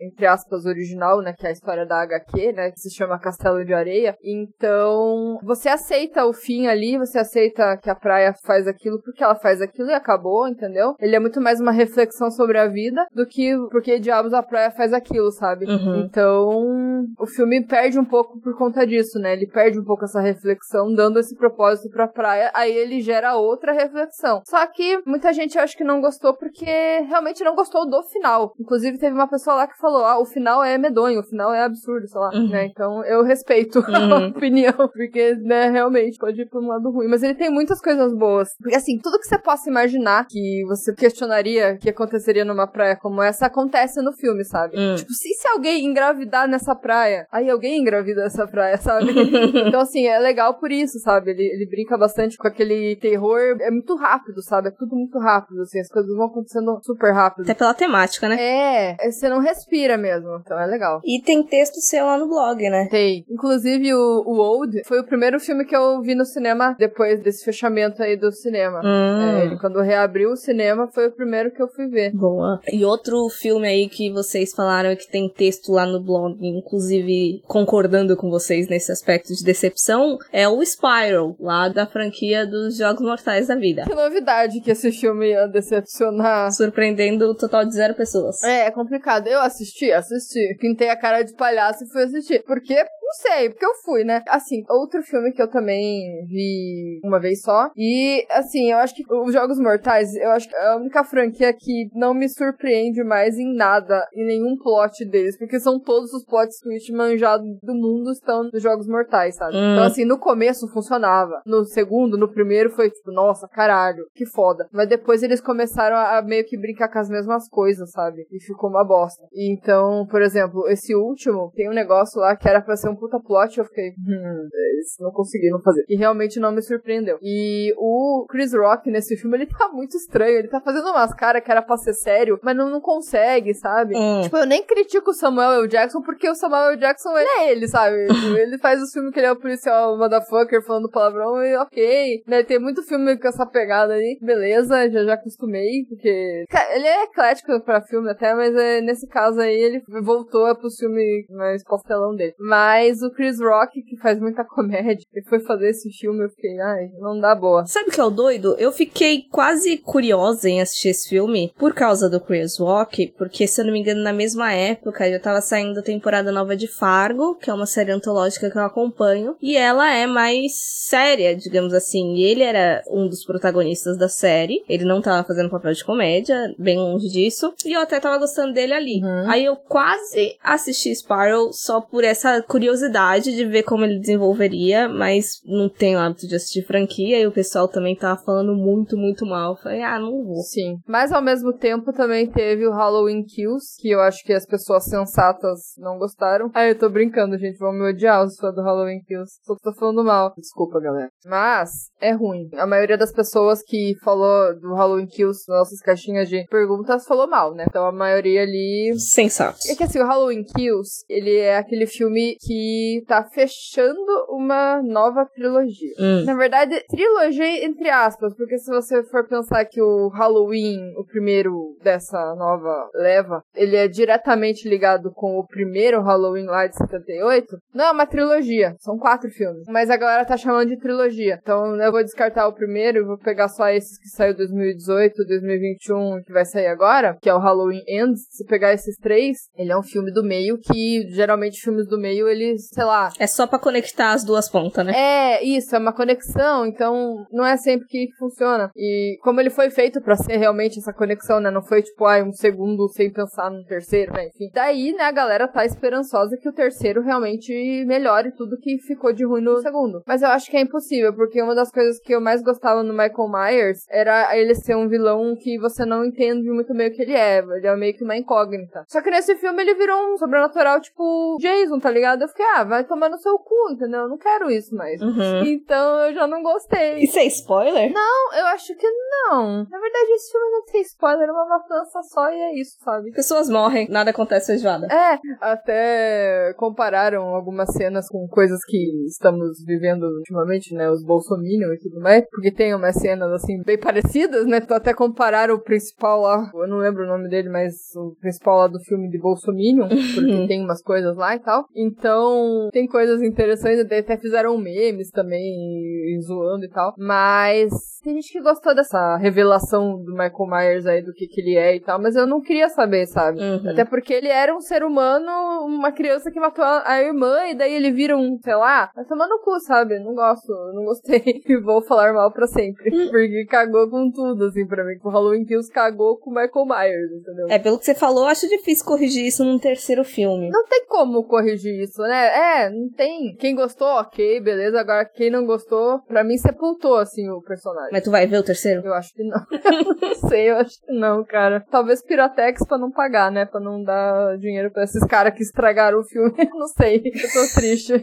entre aspas, original, né? Que é a história da HQ, né? Que se chama Castelo de Areia. Então, você aceita o fim ali, você aceita que a praia faz aquilo porque ela faz aquilo e acabou, entendeu? Ele é muito mais uma reflexão sobre a vida do que porque diabos a praia faz aquilo, sabe? Uhum. Então, o filme perde um pouco por conta disso, né? Ele perde um pouco essa reflexão, dando esse propósito pra praia, aí ele gera outra reflexão. Só que muita gente eu acho que não gostou porque realmente não gostou do final. Inclusive, teve uma pessoa lá que falou: ah, o final é medonho, o final é absurdo, sei lá, Uhum. né? Então eu respeito a Uhum. opinião, porque, né, realmente pode ir pra um lado ruim. Mas ele tem muitas coisas boas. Porque, assim, tudo que você possa imaginar que você questionaria que aconteceria numa praia como essa, acontece no filme, sabe? Hum. Tipo, se, se alguém engravidar nessa praia, aí alguém engravida nessa praia, sabe? então, assim, é legal por isso, sabe? Ele, ele brinca bastante com aquele terror. É muito rápido, sabe? É tudo muito rápido, assim. As coisas vão acontecendo super rápido. Até pela temática, né? É, é, você não respira mesmo. Então é legal. E tem texto seu lá no blog, né? Tem. Inclusive, o, o Old foi o primeiro filme que eu vi no cinema depois desse fechamento aí do cinema. Hum. É, ele, quando reabriu o cinema, foi o primeiro que eu fui ver. Boa. E outro filme aí que vocês falaram que tem texto lá no blog, inclusive concordando com vocês nesse aspecto de decepção, é o Spiral, lá da franquia dos Jogos Mortais da Vida. Que novidade que esse filme ia decepcionar. Surpreendendo o total de zero pessoas. É, é complicado. Eu assisti, assisti. Pintei a cara de palhaço e fui assistir. Porque, não sei, porque eu fui, né? Assim, outro filme que eu também vi uma vez só. E, assim, eu acho que os Jogos Mortais, eu acho que é a única franquia que não me surpreende mais em nada, em nenhum plot deles. Porque são todos os plots twist manjados do mundo estão nos Jogos Mortais, sabe? Hum. Então, assim, no começo funcionava. No segundo, no primeiro foi tipo, nossa, caralho, que foda. Mas depois eles começaram a, a meio que brincar com as mesmas coisas, sabe? E ficou uma bosta. E então, por exemplo, esse último, tem um negócio lá que era pra ser um puta plot, eu fiquei, hum, eles não conseguiram fazer. E realmente não me surpreendeu. E o Chris Rock nesse filme, ele tá muito estranho. Ele tá fazendo umas caras que era pra ser sério, mas não, não consegue, sabe? Hum. Tipo, eu nem critico o Samuel L. Jackson porque o Samuel L. Jackson ele é ele, sabe? Tipo, ele faz os filmes que ele é o policial motherfucker falando palavrão e ok. Né? Tem muito filme com essa pegada aí. Beleza, já já acostumei, porque. Cara, ele é eclético pra filme até, mas é, nesse caso aí ele voltou pro filme mais pastelão dele. Mas o Chris Rock, que faz muita comédia, ele foi fazer esse filme, eu fiquei, ai, não dá boa. Sabe o que é o doido? Eu fiquei quase curiosa em assistir esse filme por causa do Chris Rock, porque, se eu não me engano, na mesma época já tava saindo a temporada nova de Fargo, que é uma série antológica que eu acompanho, e ela é mais séria, digamos assim. E ele era um dos protagonistas da série, ele não tava fazendo papel de comédia, bem longe disso, e eu até tava gostando dele ali. Uhum. Aí eu quase assisti Spiral só por essa curiosidade de ver como ele desenvolveria, mas não tenho hábito de assistir franquia e o pessoal também tava falando muito, muito mal. Falei, ah, não vou. Sim. Mas ao mesmo tempo também teve o Halloween Kills, que eu acho que as pessoas sensatas não gostaram. Ah, eu tô brincando, gente. Vão me odiar os fãs do Halloween Kills. Só tô falando mal. Desculpa, galera. Mas é ruim. A maioria das pessoas que falou do Halloween Kills nas nossas caixinhas de perguntas falou mal, né? Então a maioria ali Sensato. é que assim, o Halloween Kills, ele é aquele filme que tá fechando uma nova trilogia. Hum. Na verdade, trilogia entre aspas, porque se você for pensar que o Halloween, o primeiro dessa nova leva, ele é diretamente ligado com o primeiro Halloween lá de 78, não é uma trilogia, são quatro filmes. Mas a galera tá chamando de trilogia. Então eu vou descartar o primeiro e vou pegar só esses que saiu 2018, 2021, que vai sair agora, que é o Halloween Ends. Se pegar esses três, ele é um filme do meio que geralmente filmes do meio ele mais, sei lá. É só para conectar as duas pontas, né? É, isso, é uma conexão, então não é sempre que funciona. E como ele foi feito para ser realmente essa conexão, né? Não foi tipo, ai, um segundo sem pensar no terceiro, né? Enfim. Daí, né, a galera tá esperançosa que o terceiro realmente melhore tudo que ficou de ruim no segundo. Mas eu acho que é impossível, porque uma das coisas que eu mais gostava no Michael Myers era ele ser um vilão que você não entende muito bem o que ele é. Ele é meio que uma incógnita. Só que nesse filme ele virou um sobrenatural, tipo, Jason, tá ligado? Eu fiquei, ah, vai tomar no seu cu, entendeu? Eu não quero isso mais. Uhum. Então eu já não gostei. Isso é spoiler? Não, eu acho que não. Na verdade, esse filme não tem spoiler, é uma matança só e é isso, sabe? Pessoas morrem, nada acontece feijoada. É, até compararam algumas cenas com coisas que estamos vivendo ultimamente, né? Os Bolsominion e tudo mais. Porque tem umas cenas, assim, bem parecidas, né? Até compararam o principal lá, eu não lembro o nome dele, mas o principal lá do filme de Bolsominion, porque tem umas coisas lá e tal. Então, tem coisas interessantes, até fizeram memes também, zoando e tal. Mas tem gente que gostou dessa revelação do Michael Myers aí, do que, que ele é e tal, mas eu não queria saber, sabe? Uhum. Até porque ele era um ser humano, uma criança que matou a irmã, e daí ele vira um, sei lá, vai tomar no cu, sabe? Não gosto, não gostei. E vou falar mal pra sempre. porque cagou com tudo, assim, pra mim. O Halloween Kills cagou com o Michael Myers, entendeu? É, pelo que você falou, acho difícil corrigir isso num terceiro filme. Não tem como corrigir isso, né? É, não tem. Quem gostou, ok, beleza. Agora, quem não gostou, pra mim sepultou, assim, o personagem. Mas tu vai ver o terceiro? Eu acho que não. eu não sei, eu acho que não, cara. Talvez Piratex pra não pagar, né? Pra não dar dinheiro pra esses caras que estragaram o filme. não sei. Eu tô triste.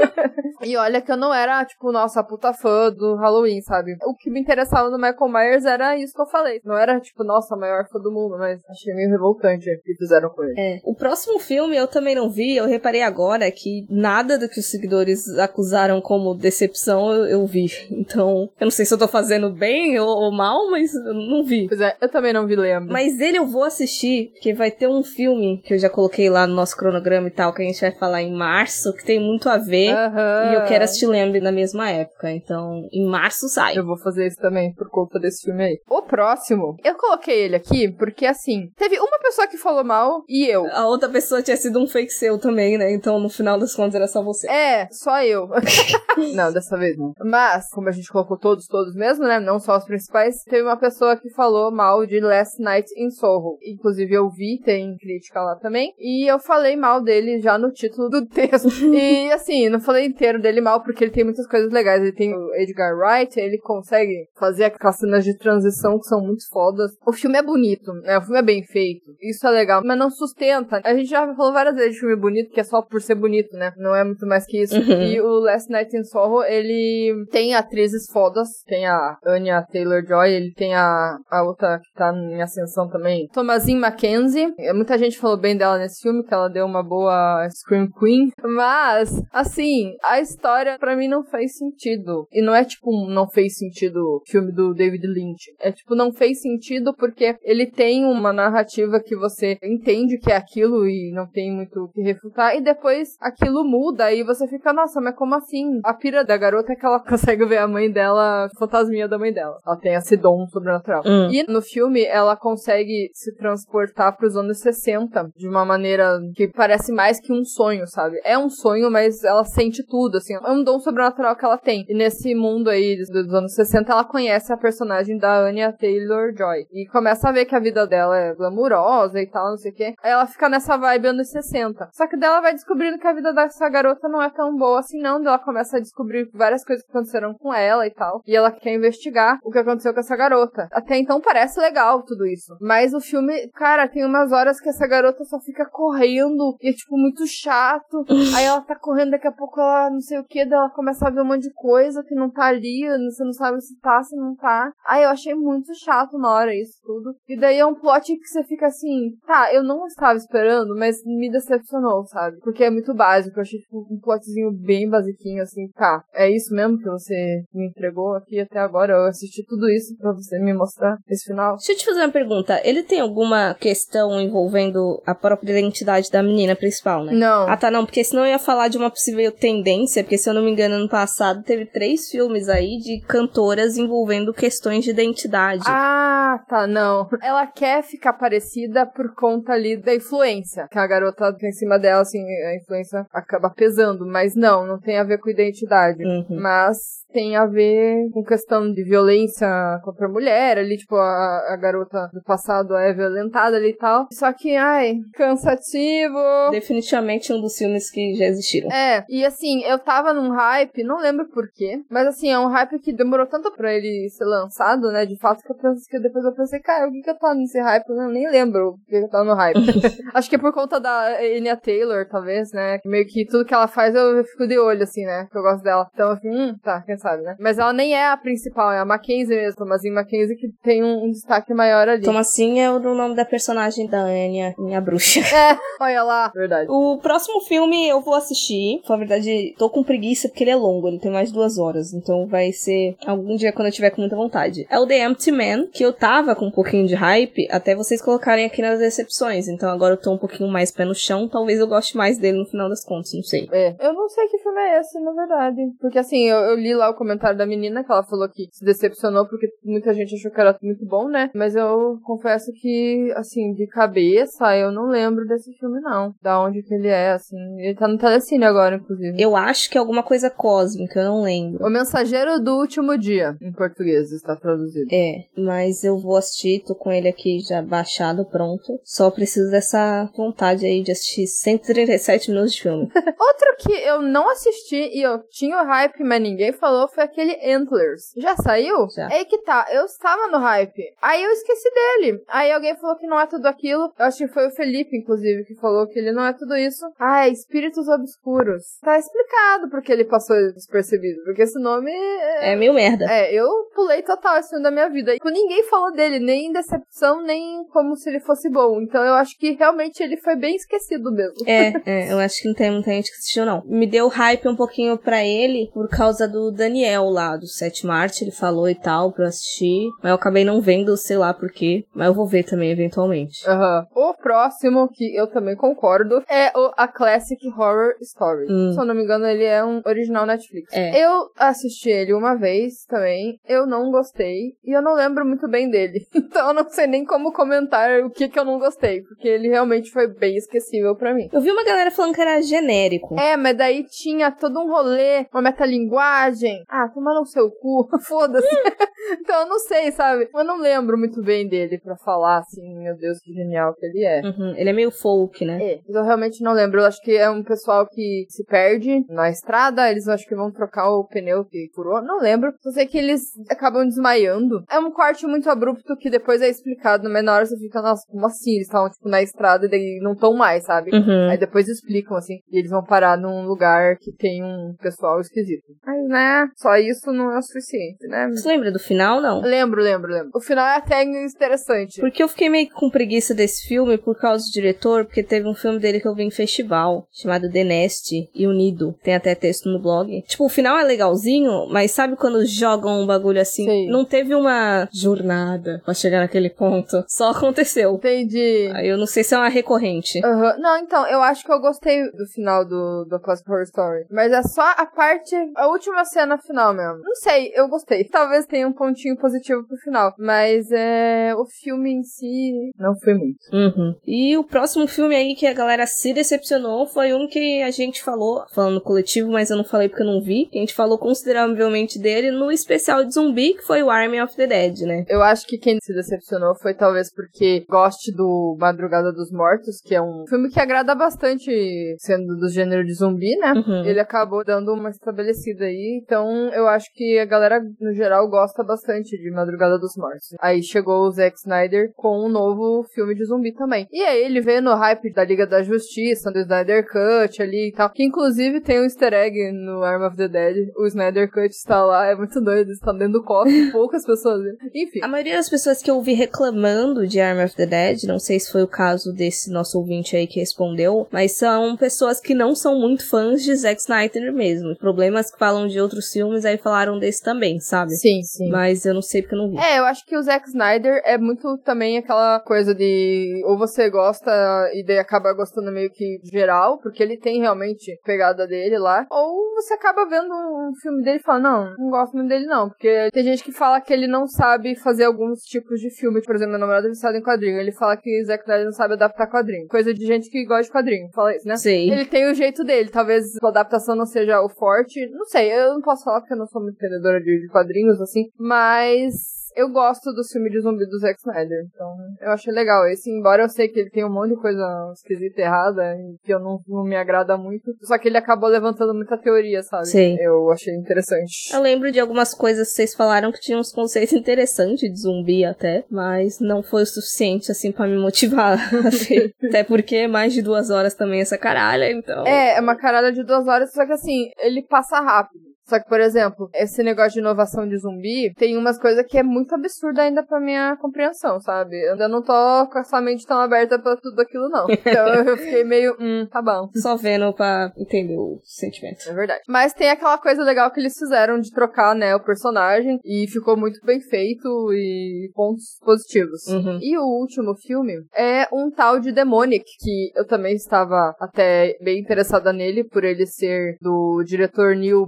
e olha que eu não era, tipo, nossa, puta fã do Halloween, sabe? O que me interessava no Michael Myers era isso que eu falei. Não era, tipo, nossa, a maior fã do mundo, mas achei meio revoltante o que fizeram com ele. É. O próximo filme eu também não vi, eu reparei agora que nada do que os seguidores acusaram como decepção eu, eu vi. Então, eu não sei se eu tô fazendo bem ou, ou mal, mas eu não vi. Pois é, eu também não vi lembro. Mas ele eu vou assistir, porque vai ter um filme que eu já coloquei lá no nosso cronograma e tal, que a gente vai falar em março, que tem muito a ver. Aham. E eu quero assistir Lamb na mesma época. Então, em março sai. Eu vou fazer isso também por conta desse filme aí. O próximo, eu coloquei ele aqui porque, assim, teve uma pessoa que falou mal e eu. A outra pessoa tinha sido um fake seu também, né? Então, no final das contas, era só você. É, só eu. não, dessa vez não. Mas, como a gente colocou todos, todos mesmo, né? Não só os principais, teve uma pessoa que falou mal de Last Night in Soho. Inclusive, eu vi, tem crítica lá também. E eu falei mal dele já no título do texto. e, assim, não falei inteiro dele mal porque ele tem muitas coisas legais. Ele tem o Edgar Wright, ele consegue fazer aquelas cenas de transição que são muito fodas. O filme é bonito, né? O filme é bem feito. Isso é legal, mas não sustenta. A gente já falou várias vezes de filme bonito, que é só por ser bonito, né? Não é muito mais que isso. Uhum. E o Last Night in Soho, ele tem atrizes fodas. Tem a Anya Taylor-Joy, ele tem a, a outra que tá em ascensão também, Thomasin Mackenzie. Muita gente falou bem dela nesse filme, que ela deu uma boa Scream Queen. Mas, assim, a história pra mim não fez sentido. E não é tipo, não fez sentido o filme do David Lynch. É tipo, não fez sentido porque ele tem uma narrativa que você entende que é aquilo e não tem muito o que refutar. E depois aquilo muda e você fica, nossa, mas como assim? A pira da garota é que ela consegue ver a mãe dela, a fantasminha da mãe dela. Ela tem esse dom sobrenatural. Hum. E no filme ela consegue se transportar pros anos 60 de uma maneira que parece mais que um sonho, sabe? É um sonho, mas ela sente tudo, assim. É um dom sobrenatural que ela tem. E nesse mundo aí dos anos 60, ela conhece a personagem da Anya Taylor-Joy. E começa a ver que a vida dela é glamurosa e tal, não sei o quê. Aí ela fica nessa vibe anos 60. Só que dela vai descobrindo que a vida dessa garota não é tão boa assim, não. Ela começa a descobrir várias coisas que aconteceram com ela e tal. E ela quer investigar o que aconteceu com essa garota. Até então parece legal tudo isso. Mas o filme, cara, tem umas horas que essa garota só fica correndo e é, tipo, muito chato. Aí ela tá correndo, daqui a pouco ela não sei o que, daí ela começa a ver um monte de coisa que não tá ali, você não sabe se tá, se não tá. Aí eu achei muito chato na hora isso tudo. E daí é um plot que você fica assim, tá, eu não estava esperando, mas me decepcionou, sabe? Porque é muito básico, eu achei tipo um plotzinho bem basiquinho, assim, tá, é isso mesmo que você me entregou aqui até agora, eu assisti tudo isso pra você me mostrar esse final. Deixa eu te fazer uma pergunta. Ele tem alguma questão envolvendo a própria identidade da menina principal, né? Não. Ah, tá, não, porque senão eu ia falar de uma possível tendência, porque se eu não me engano, ano passado teve três filmes aí de cantoras envolvendo questões de identidade. Ah, tá, não. Ela quer ficar parecida por conta ali da influência que a garota tem em cima dela, assim, a influência aparência acaba pesando, mas não, não tem a ver com identidade. Uhum. Mas tem a ver com questão de violência contra a mulher, ali, tipo, a, a garota do passado é violentada ali e tal. Só que, ai, cansativo. Definitivamente um dos filmes que já existiram. É, e assim, eu tava num hype, não lembro porquê, mas assim, é um hype que demorou tanto pra ele ser lançado, né? De fato, que, eu pensei, que depois eu pensei, cara, o que que eu tava nesse hype? Eu nem lembro o que eu tava no hype. Acho que é por conta da Enya Taylor, talvez, né? Meio que tudo que ela faz eu fico de olho, assim, né? Que eu gosto dela. Então, assim, hum, tá, quem sabe, né? Mas ela nem é a principal, é a Mackenzie mesmo, Tomazinho Mackenzie, que tem um, um destaque maior ali. Tomacinho é o nome da personagem da Anya, minha bruxa. É, olha lá. Verdade. O próximo filme eu vou assistir. Na verdade, tô com preguiça porque ele é longo, ele tem mais de duas horas. Então vai ser algum dia quando eu tiver com muita vontade. É o The Empty Man, que eu tava com um pouquinho de hype, até vocês colocarem aqui nas decepções. Então agora eu tô um pouquinho mais pé no chão. Talvez eu goste mais dele no final das contas, não sei. É, eu não sei que filme é esse, na verdade. Porque assim, eu, eu li lá o comentário da menina que ela falou que se decepcionou porque muita gente achou que era muito bom, né? Mas eu confesso que, assim, de cabeça, eu não lembro desse filme, não. Da onde que ele é, assim. Ele tá no Telecine agora, inclusive. Eu acho que é alguma coisa cósmica, eu não lembro. O Mensageiro do Último Dia, em português, está traduzido. É, mas eu vou assistir, tô com ele aqui já baixado, pronto. Só preciso dessa vontade aí de assistir 137 minutos filme. Outro que eu não assisti e eu tinha o hype, mas ninguém falou, foi aquele Antlers. Já saiu? Já. É aí que tá, eu estava no hype. Aí eu esqueci dele. Aí alguém falou que não é tudo aquilo. Eu acho que foi o Felipe, inclusive, que falou que ele não é tudo isso. Ah, é Espíritos Obscuros. Tá explicado porque ele passou despercebido. Porque esse nome é... É meio merda. É, eu pulei total esse filme da minha vida. E tipo, ninguém falou dele, nem em decepção, nem como se ele fosse bom. Então eu acho que realmente ele foi bem esquecido mesmo. É, é, eu acho que não tem muita gente que assistiu, não. Me deu hype um pouquinho pra ele por causa do Daniel lá, do sétimo arte, ele falou e tal, pra eu assistir. Mas eu acabei não vendo, sei lá por quê. Mas eu vou ver também, eventualmente. Aham. O próximo, que eu também concordo, é o A Classic Horror Story. Hum. Se eu não me engano, ele é um original Netflix. É. Eu assisti ele uma vez também, eu não gostei, e eu não lembro muito bem dele. Então eu não sei nem como comentar o que que eu não gostei, porque ele realmente foi bem esquecível pra mim. Eu vi uma galera falando que era genérico. É, mas daí tinha todo um rolê, uma metalinguagem. Ah, toma no seu cu, foda-se. então eu não sei, sabe? Eu não lembro muito bem dele pra falar assim, meu Deus, que genial que ele é. Uhum, Ele é meio folk, né? É, mas eu realmente não lembro. Eu acho que é um pessoal que se perde na estrada. Eles acho que vão trocar o pneu que furou. Não lembro. Só sei que eles acabam desmaiando. É um corte muito abrupto que depois é explicado, mas na hora você fica, nossa, como assim? Eles estavam, tipo, na estrada e daí não estão mais, sabe? Uhum. Aí depois explicam, assim, e eles vão parar num lugar que tem um pessoal esquisito. Mas, né, só isso não é o suficiente, né? Você lembra do final, não? Lembro, lembro, lembro. O final é até interessante. Porque eu fiquei meio com preguiça desse filme por causa do diretor, porque teve um filme dele que eu vi em festival, chamado The Nest e Unido. Tem até texto no blog. Tipo, o final é legalzinho, mas sabe quando jogam um bagulho assim? Sei. Não teve uma jornada pra chegar naquele ponto. Só aconteceu. Entendi. Aí eu não sei se é uma recorrente. Aham. Não, então, eu acho que eu gostei do final do, do Classic Horror Story. Mas é só a parte, a última cena final mesmo. Não sei, eu gostei. Talvez tenha um pontinho positivo pro final. Mas é. O filme em si não foi muito. Uhum. E o próximo filme aí que a galera se decepcionou foi um que a gente falou, falando coletivo, mas eu não falei porque eu não vi. que A gente falou consideravelmente dele no especial de zumbi, que foi o Army of the Dead, né? Eu acho que quem se decepcionou foi talvez porque goste do Madrugada dos Mortos, que é um filme que agrada bastante, sendo do gênero de zumbi, né? Uhum. Ele acabou dando uma estabelecida aí, então eu acho que a galera, no geral, gosta bastante de Madrugada dos Mortos. Aí chegou o Zack Snyder com um novo filme de zumbi também. E aí ele veio no hype da Liga da Justiça, do Snyder Cut ali e tal, que inclusive tem um easter egg no Arm of the Dead. O Snyder Cut está lá, é muito doido, está dentro do cofre, poucas pessoas. Enfim. A maioria das pessoas que eu ouvi reclamando de Army of the Dead, não sei se foi o caso desse nosso ouvinte aí que respondeu, mas são pessoas que não são muito fãs de Zack Snyder mesmo. Problemas que falam de outros filmes, aí falaram desse também, sabe? Sim, sim. Mas eu não sei porque eu não vi. É, eu acho que o Zack Snyder é muito também aquela coisa de ou você gosta e daí acaba gostando meio que geral, porque ele tem realmente pegada dele lá, ou você acaba vendo um filme dele e fala, não, não gosto muito dele não, porque tem gente que fala que ele não sabe fazer alguns tipos de filme, por exemplo, meu namorado é viciado em quadrinho, ele fala que o Zack Snyder não sabe adaptar quadrinho, coisa de gente que gosta de quadrinho, fala isso, né? Sim. Ele tem o jeito dele, talvez a adaptação não seja o forte, não sei, eu não posso falar porque eu não sou muito entendedora de, de quadrinhos, assim, mas eu gosto do filme de zumbi do Zack Snyder. Então, eu achei legal esse, embora eu sei que ele tem um monte de coisa esquisita e errada e que eu não, não me agrada muito. Só que ele acabou levantando muita teoria, sabe? Sim. Eu achei interessante. Eu lembro de algumas coisas que vocês falaram que tinham uns conceitos interessantes de zumbi até, mas não foi o suficiente assim para me motivar a ver. até porque mais de duas horas também essa caralha, então. É, é uma caralha de duas horas, só que assim, ele passa rápido. Só que, por exemplo, esse negócio de inovação de zumbi, tem umas coisas que é muito absurda ainda pra minha compreensão, sabe? Eu ainda não tô com essa mente tão aberta pra tudo aquilo, não. Então eu fiquei meio, hum, tá bom. Só vendo pra entender o sentimento. É verdade. Mas tem aquela coisa legal que eles fizeram de trocar, né, o personagem e ficou muito bem feito e pontos positivos. Uhum. E o último filme é um tal de Demonic, que eu também estava até bem interessada nele por ele ser do diretor Neil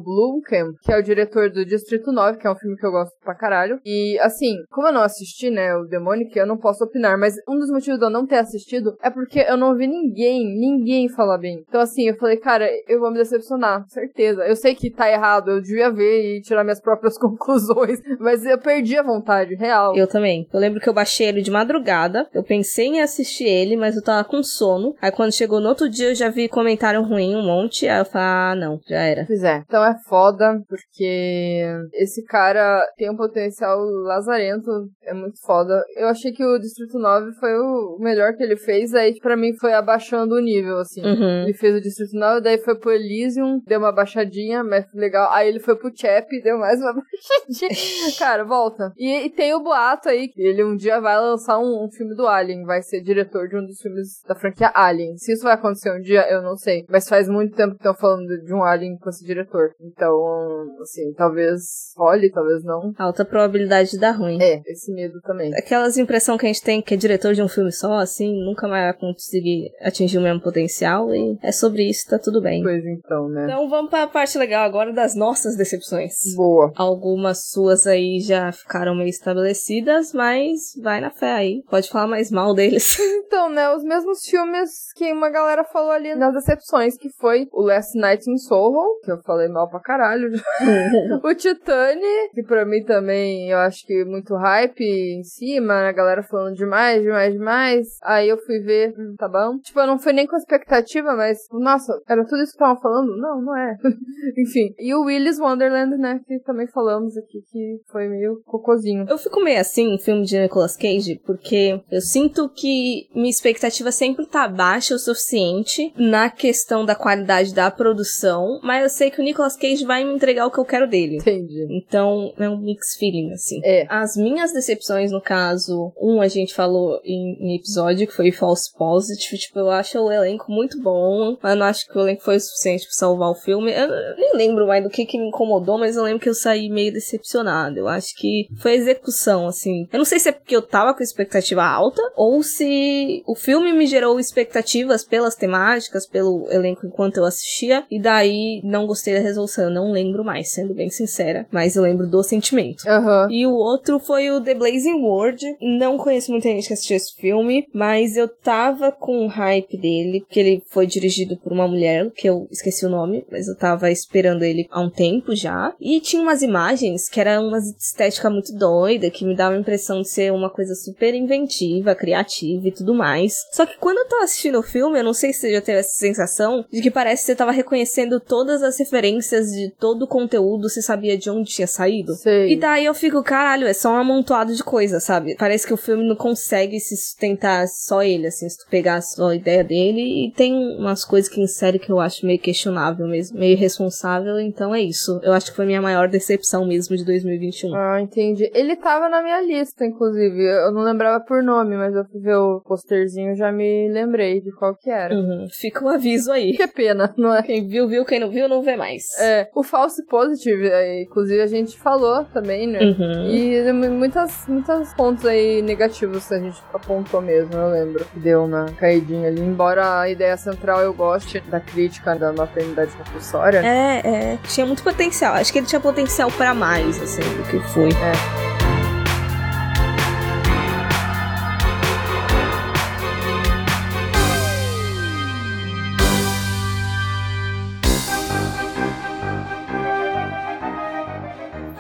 Que é o diretor do Distrito 9, que é um filme que eu gosto pra caralho. E, assim, como eu não assisti, né, o Demonic, eu não posso opinar, mas um dos motivos de eu não ter assistido é porque eu não vi ninguém, ninguém falar bem. Então, assim, eu falei, cara, eu vou me decepcionar, certeza. Eu sei que tá errado, eu devia ver e tirar minhas próprias conclusões, mas eu perdi a vontade, real. Eu também. Eu lembro que eu baixei ele de madrugada, eu pensei em assistir ele, mas eu tava com sono. Aí quando chegou no outro dia eu já vi comentário ruim um monte, aí eu falei, ah, não, já era. Pois é. Então é foda, porque esse cara tem um potencial lazarento, é muito foda. Eu achei que o Distrito 9 foi o melhor que ele fez, aí pra mim foi abaixando o nível, assim. Uhum. Ele fez o Distrito 9, daí foi pro Elysium, deu uma baixadinha, mas legal. Aí ele foi pro Chap, deu mais uma baixadinha. cara, volta. E, e, tem o boato aí, que ele um dia vai lançar um, um filme do Alien, vai ser diretor de um dos filmes da franquia Alien. Se isso vai acontecer um dia, eu não sei. Mas faz muito tempo que estão falando de um Alien com esse diretor. Então, assim, talvez role, talvez não. Alta probabilidade de dar ruim. É, esse medo também. Aquelas impressões que a gente tem que é diretor de um filme só, assim, nunca mais vai conseguir atingir o mesmo potencial e é sobre isso, tá tudo bem. Pois então, né? Então vamos pra parte legal agora das nossas decepções. Boa. Algumas suas aí já ficaram meio estabelecidas, mas vai na fé aí. Pode falar mais mal deles. então, né, os mesmos filmes que uma galera falou ali nas decepções, que foi o Last Night in Soho, que eu falei mal pra caralho. o Titane, que pra mim também eu acho que muito hype em cima, a galera falando demais, demais, demais. Aí eu fui ver, hum, tá bom. Tipo, eu não fui nem com expectativa, mas, nossa, era tudo isso que estavam falando? Não, não é. Enfim. E o Willis Wonderland, né, que também falamos aqui, que foi meio cocôzinho. Eu fico meio assim filme de Nicolas Cage, porque eu sinto que minha expectativa sempre tá baixa o suficiente na questão da qualidade da produção, mas eu sei que o Nicolas Cage vai me entregar o que eu quero dele. Entendi. Então, é um mix feeling, assim. É. As minhas decepções, no caso, um a gente falou em, em episódio, que foi False Positive. Tipo, eu acho o elenco muito bom, mas não acho que o elenco foi o suficiente pra salvar o filme. Eu, eu nem lembro mais do que, que me incomodou, mas eu lembro que eu saí meio decepcionado. Eu acho que foi a execução, assim. Eu não sei se é porque eu tava com expectativa alta, ou se o filme me gerou expectativas pelas temáticas, pelo elenco enquanto eu assistia, e daí não gostei da resolução. Eu não lembro mais, sendo bem sincera, mas eu lembro do sentimento. Aham. E o outro foi o The Blazing World. Não conheço muita gente que assistiu esse filme, mas eu tava com o hype dele, porque ele foi dirigido por uma mulher, que eu esqueci o nome, mas eu tava esperando ele há um tempo já. E tinha umas imagens que era uma estética muito doida, que me dava a impressão de ser uma coisa super inventiva, criativa e tudo mais. Só que quando eu tô assistindo o filme, eu não sei se você já teve essa sensação de que parece que você tava reconhecendo todas as referências de todo o conteúdo, você sabia de onde tinha saído. Sei. E daí eu fico, caralho, é só um amontoado de coisa, sabe? Parece que o filme não consegue se sustentar só ele, assim, se tu pegar só a ideia dele. E tem umas coisas que insere que eu acho meio questionável mesmo, meio irresponsável. Então é isso. Eu acho que foi minha maior decepção mesmo de 2021. Ah, entendi. Ele tava na minha lista, inclusive. Eu não lembrava por nome, mas eu fui ver o posterzinho já me lembrei de qual que era. Uhum. Fica o aviso aí. Que pena, não é? Quem viu, viu. Quem não viu, não vê mais. É, o false positive, aí, inclusive a gente falou também, né? Uhum. E muitas, muitos pontos aí negativos a gente apontou mesmo, eu lembro. que Deu uma caidinha ali. Embora a ideia central eu goste da crítica da maternidade compulsória. É, é. Tinha muito potencial. Acho que ele tinha potencial pra mais, assim, do que foi. É.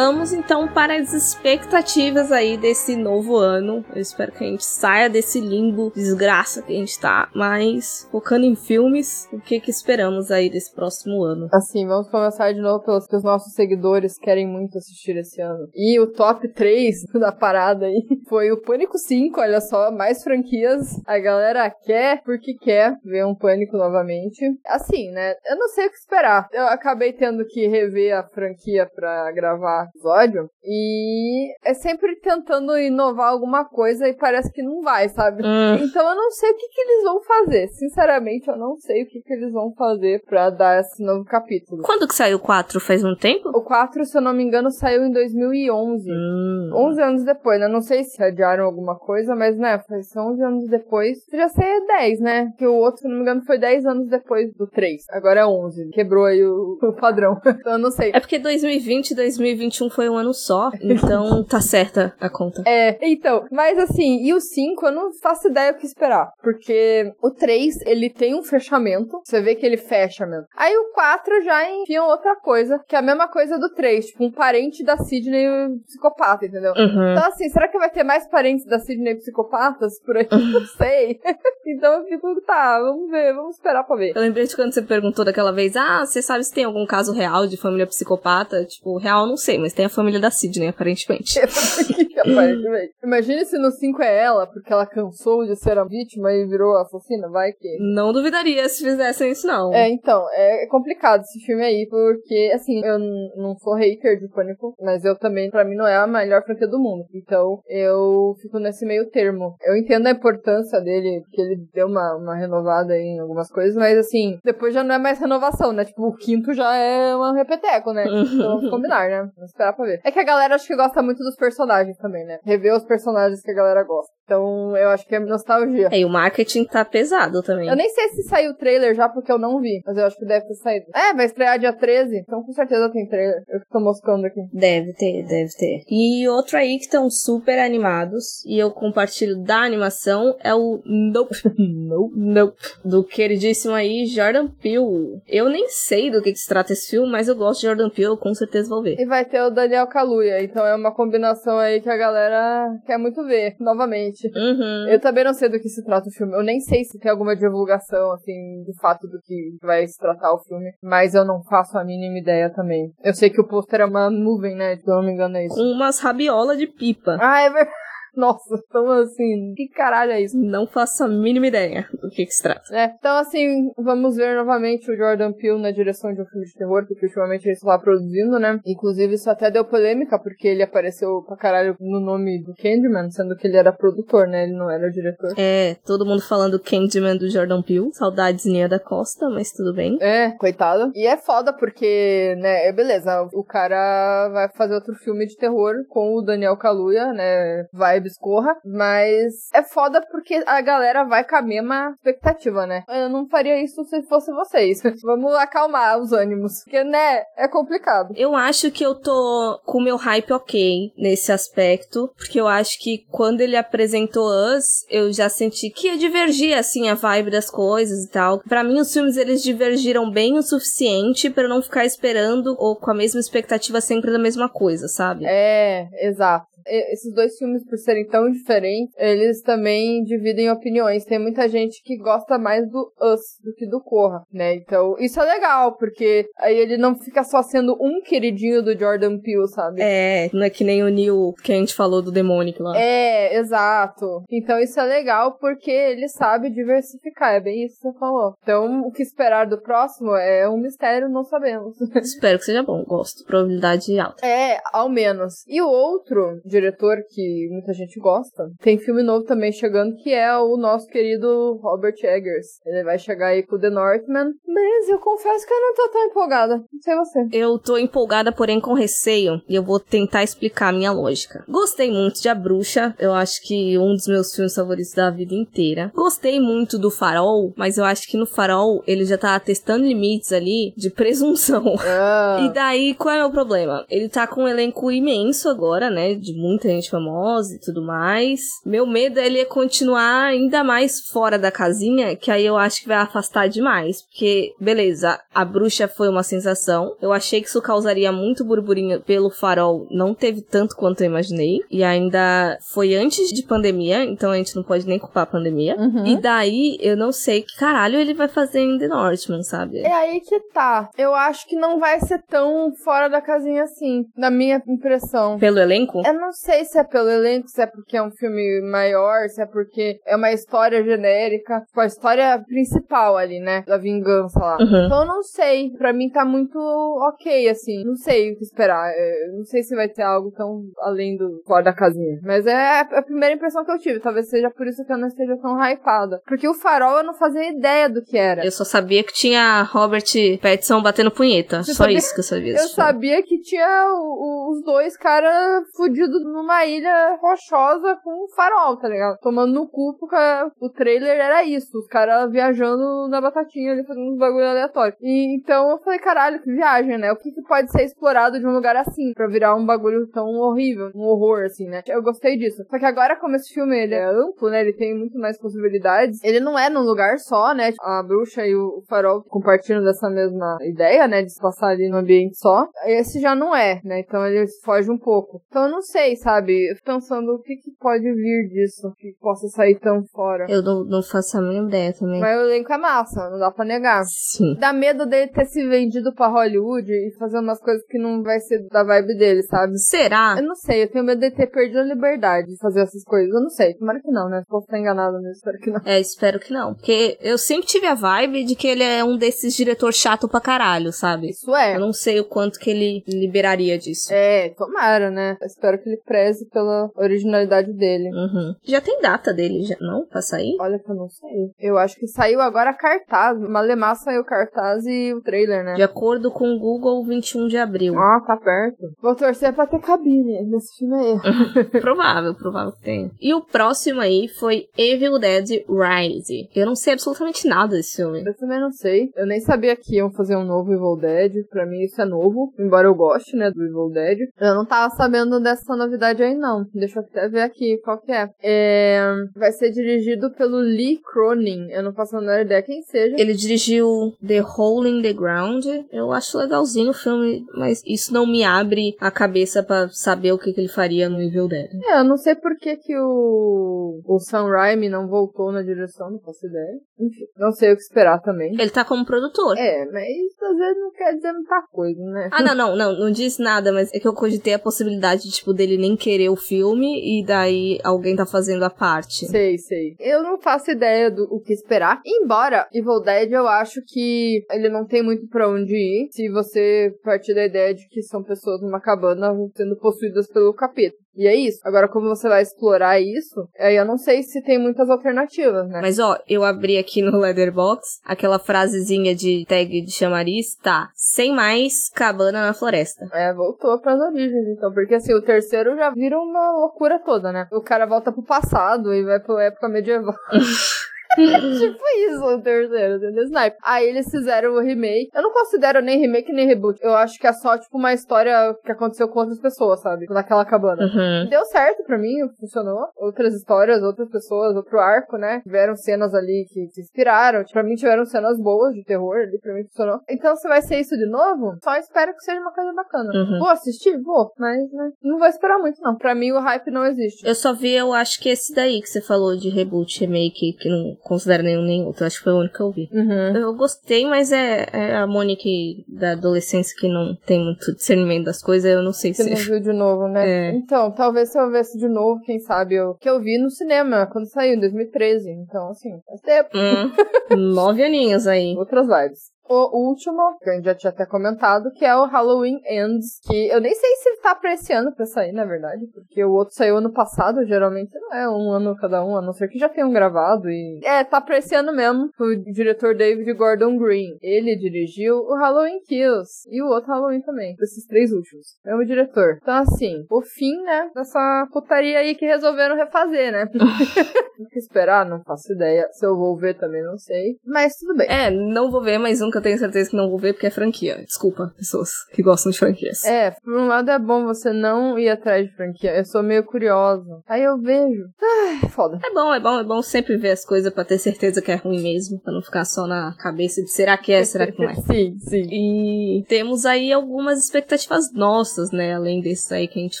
Vamos então para as expectativas aí desse novo ano. Eu espero que a gente saia desse limbo desgraça que a gente tá, mas focando em filmes, o que que esperamos aí desse próximo ano? Assim, vamos começar de novo pelos que os nossos seguidores querem muito assistir esse ano. E o top 3 da parada aí foi o Pânico 5, olha só, mais franquias. A galera quer porque quer ver um Pânico novamente. Assim, né? Eu não sei o que esperar. Eu acabei tendo que rever a franquia pra gravar episódio e é sempre tentando inovar alguma coisa e parece que não vai, sabe? Hum. Então eu não sei o que, que eles vão fazer. Sinceramente, eu não sei o que, que eles vão fazer pra dar esse novo capítulo. Quando que saiu o 4? Faz um tempo? O 4, se eu não me engano, saiu em 2011. Hum. 11 anos depois, né? Não sei se adiaram alguma coisa, mas, né, foi 11 anos depois. Já sei 10, né? Que o outro, se não me engano, foi 10 anos depois do 3. Agora é 11. Quebrou aí o, o padrão. então eu não sei. É porque 2020 e 2021 foi um ano só, então tá certa a conta. É, então, mas assim, e o 5 eu não faço ideia o que esperar. Porque o 3, ele tem um fechamento. Você vê que ele fecha mesmo. Aí o 4 já enfia outra coisa, que é a mesma coisa do 3. Tipo, um parente da Sidney psicopata, entendeu? Uhum. Então, assim, será que vai ter mais parentes da Sidney psicopatas por aí? Não sei. então eu fico, tá, vamos ver, vamos esperar pra ver. Eu lembrei de quando você perguntou daquela vez, ah, você sabe se tem algum caso real de família psicopata? Tipo, real não sei, mas tem a família da Sidney, aparentemente. aparentemente. Imagine se no 5 é ela, porque ela cansou de ser a vítima e virou assassina, vai que. Não duvidaria se fizessem isso, não. É, então, é complicado esse filme aí, porque, assim, eu não sou hater de Pânico, mas eu também, pra mim, não é a melhor franquia do mundo. Então, eu fico nesse meio termo. Eu entendo a importância dele, que ele deu uma, uma renovada em algumas coisas, mas, assim, depois já não é mais renovação, né? Tipo, o quinto já é um repeteco, né? Então, vamos combinar, né? Esperar pra ver. É que a galera acho que gosta muito dos personagens também, né? Rever os personagens que a galera gosta. Então, eu acho que é nostalgia. É, e o marketing tá pesado também. Eu nem sei se saiu o trailer já, porque eu não vi. Mas eu acho que deve ter saído. É, vai estrear dia 13. Então, com certeza tem trailer. Eu que tô moscando aqui. Deve ter, deve ter. E outro aí que estão super animados, e eu compartilho da animação, é o Nope. nope. Nope. Do queridíssimo aí, Jordan Peele. Eu nem sei do que, que se trata esse filme, mas eu gosto de Jordan Peele, com certeza vou ver. E vai ter o Daniel Kaluuya. Então é uma combinação aí que a galera quer muito ver, novamente. Uhum. Eu também não sei do que se trata o filme. Eu nem sei se tem alguma divulgação, assim, de fato do que vai se tratar o filme. Mas eu não faço a mínima ideia também. Eu sei que o pôster é uma nuvem, né? Se eu não me engano é isso. Umas rabiolas de pipa. Ah, é verdade. Nossa, então assim, que caralho é isso? Não faço a mínima ideia do que, que se trata. É, então assim, vamos ver novamente o Jordan Peele na direção de um filme de terror, porque ultimamente ele está produzindo, né? Inclusive isso até deu polêmica, porque ele apareceu pra caralho no nome do Candyman, sendo que ele era produtor, né? Ele não era o diretor. É, todo mundo falando Candyman do Jordan Peele. Saudades Nia da Costa, mas tudo bem. É, coitada. E é foda porque, né, é beleza, o cara vai fazer outro filme de terror com o Daniel Kaluuya, né? Vibes escorra, mas é foda porque a galera vai com a mesma expectativa, né? Eu não faria isso se fosse vocês. Vamos acalmar os ânimos, porque, né, é complicado. Eu acho que eu tô com o meu hype ok nesse aspecto, porque eu acho que quando ele apresentou Us, eu já senti que ia divergir, assim, a vibe das coisas e tal. Para mim, os filmes, eles divergiram bem o suficiente para não ficar esperando ou com a mesma expectativa sempre da mesma coisa, sabe? É, exato esses dois filmes, por serem tão diferentes, eles também dividem opiniões. Tem muita gente que gosta mais do Us do que do Corra, né? Então, isso é legal, porque aí ele não fica só sendo um queridinho do Jordan Peele, sabe? É, não é que nem o Neil que a gente falou do Demonic lá. É, exato. Então, isso é legal porque ele sabe diversificar, é bem isso que você falou. Então, o que esperar do próximo é um mistério, não sabemos. Espero que seja bom, gosto. Probabilidade alta. É, ao menos. E o outro, de diretor que muita gente gosta. Tem filme novo também chegando que é o nosso querido Robert Eggers. Ele vai chegar aí com The Northman. Mas eu confesso que eu não tô tão empolgada. Não sei você. Eu tô empolgada, porém com receio, e eu vou tentar explicar a minha lógica. Gostei muito de A Bruxa, eu acho que um dos meus filmes favoritos da vida inteira. Gostei muito do Farol, mas eu acho que no Farol ele já tá testando limites ali de presunção. Ah. E daí, qual é o problema? Ele tá com um elenco imenso agora, né? De muita gente famosa e tudo mais. Meu medo é ele continuar ainda mais fora da casinha, que aí eu acho que vai afastar demais. Porque, beleza, a bruxa foi uma sensação. Eu achei que isso causaria muito burburinho pelo farol. Não teve tanto quanto eu imaginei. E ainda foi antes de pandemia, então a gente não pode nem culpar a pandemia. Uhum. E daí, eu não sei que caralho ele vai fazer em The Northman, sabe? É aí que tá. Eu acho que não vai ser tão fora da casinha assim, na minha impressão. Pelo elenco? Eu não sei se é pelo elenco, se é porque é um filme maior, se é porque é uma história genérica, tipo a história principal ali, né? Da vingança lá. Uhum. Então eu não sei. Pra mim tá muito ok, assim. Não sei o que esperar. É, não sei se vai ter algo tão além do fora da casinha. Mas é a primeira impressão que eu tive. Talvez seja por isso que eu não esteja tão hypada. Porque o farol eu não fazia ideia do que era. Eu só sabia que tinha Robert Pattinson batendo punheta. Você só sabia- isso que eu sabia. Eu sabia que tinha o- o- os dois caras fudidos numa ilha rochosa com um farol, tá ligado? Tomando no cu, porque o trailer era isso. Os caras viajando na batatinha ali, fazendo uns bagulho aleatório. E então eu falei, caralho, que viagem, né? O que, que pode ser explorado de um lugar assim, pra virar um bagulho tão horrível, um horror, assim, né? Eu gostei disso. Só que agora, como esse filme ele é amplo, né? Ele tem muito mais possibilidades. Ele não é num lugar só, né? A bruxa e o farol compartilham dessa mesma ideia, né? De se passar ali no ambiente só. Esse já não é, né? Então ele foge um pouco. Então eu não sei, sabe? Eu tô pensando o que, que pode vir disso, que possa sair tão fora. Eu não, não faço a mínima ideia também. Mas o elenco é massa, não dá pra negar. Sim. Dá medo dele ter se vendido pra Hollywood e fazer umas coisas que não vai ser da vibe dele, sabe? Será? Eu não sei, eu tenho medo de ter perdido a liberdade de fazer essas coisas. Eu não sei, tomara que não, né? Posso estar enganada nisso, espero que não. É, espero que não. Porque eu sempre tive a vibe de que ele é um desses diretor chato pra caralho, sabe? Isso é. Eu não sei o quanto que ele liberaria disso. É, tomara, né? Eu espero que ele preze pela originalidade dele. Uhum. Já tem data dele, já, não? Pra sair? Olha que eu não sei. Eu acho que saiu agora cartaz. Malemar saiu cartaz e o trailer, né? De acordo com o Google, 21 de abril. Ah, tá perto. Vou torcer pra ter cabine nesse filme aí. provável, provável que tenha. E o próximo aí foi Evil Dead Rise. Eu não sei absolutamente nada desse filme. Eu também não sei. Eu nem sabia que iam fazer um novo Evil Dead. Pra mim isso é novo. Embora eu goste, né, do Evil Dead. Eu não tava sabendo dessa novidade aí, não. Deixa eu até ver aqui qual que é. É... Vai ser dirigido pelo Lee Cronin. Eu não faço a menor ideia quem seja. Ele dirigiu The Hole in the Ground. Eu acho legalzinho o filme, mas isso não me abre a cabeça pra saber o que, que ele faria no Evil Dead. É, eu não sei por que, que o, o Sam Raimi não voltou na direção, não faço ideia. Enfim, não sei o que esperar também. Ele tá como produtor. É, mas às vezes não quer dizer muita coisa, né? Ah, não, não, não, não diz nada, mas é que eu cogitei a possibilidade, tipo, dele nem querer o filme e daí alguém tá fazendo a parte. Sei, sei. Eu não faço ideia do o que esperar. Embora Evil Dead eu acho que ele não tem muito pra onde ir se você partir da ideia de que são pessoas numa cabana sendo possuídas pelo capeta. E é isso. Agora, como você vai explorar isso, aí eu não sei se tem muitas alternativas, né? Mas ó, eu abri aqui no Leatherbox aquela frasezinha de tag de chamariz, tá, sem mais cabana na floresta. É, voltou pras origens, então. Porque assim, o terceiro já vira uma loucura toda, né? O cara volta pro passado e vai pra época medieval. tipo isso, o terceiro, entendeu? Snipe. Aí eles fizeram o remake. Eu não considero nem remake nem reboot. Eu acho que é só, tipo, uma história que aconteceu com outras pessoas, sabe? Naquela cabana. Uhum. Deu certo pra mim, funcionou. Outras histórias, outras pessoas, outro arco, né? Tiveram cenas ali que se inspiraram. Pra mim tiveram cenas boas de terror ali, pra mim funcionou. Então se vai ser isso de novo, só espero que seja uma coisa bacana. Uhum. Vou assistir? Vou, mas né, não vou esperar muito, não. Pra mim o hype não existe. Eu só vi, eu acho que esse daí que você falou de reboot, remake, que não considero nenhum nem outro. Acho que foi o único que eu vi. Uhum. Eu gostei, mas é, é a Monique da adolescência que não tem muito discernimento das coisas, eu não sei Você se. não viu de novo, né? É. Então, talvez se eu visse de novo, quem sabe, eu... que eu vi no cinema quando saiu, em 2013. Então, assim, faz tempo. Hum, nove aninhos aí. Outras vibes. O último, que a gente já tinha até comentado, que é o Halloween Ends, que eu nem sei se tá pra esse ano pra sair, na verdade, porque o outro saiu ano passado, geralmente não é um ano cada um, a não ser que já tenham gravado e... É, tá pra esse ano mesmo, o diretor David Gordon Green. Ele dirigiu o Halloween Kills e o outro Halloween também, desses três últimos. É o diretor. Então, assim, o fim, né, dessa putaria aí que resolveram refazer, né? Tem que esperar, não faço ideia. Se eu vou ver também, não sei. Mas tudo bem. É, não vou ver, mas que eu tenho certeza que não vou ver porque é franquia. Desculpa, pessoas que gostam de franquias. É, por um lado é bom você não ir atrás de franquia. Eu sou meio curiosa. Aí eu vejo. Ai, foda. É bom, é bom, é bom sempre ver as coisas pra ter certeza que é ruim mesmo. Pra não ficar só na cabeça de será que é, será que não é. sim, sim. E temos aí algumas expectativas nossas, né? Além desses aí que a gente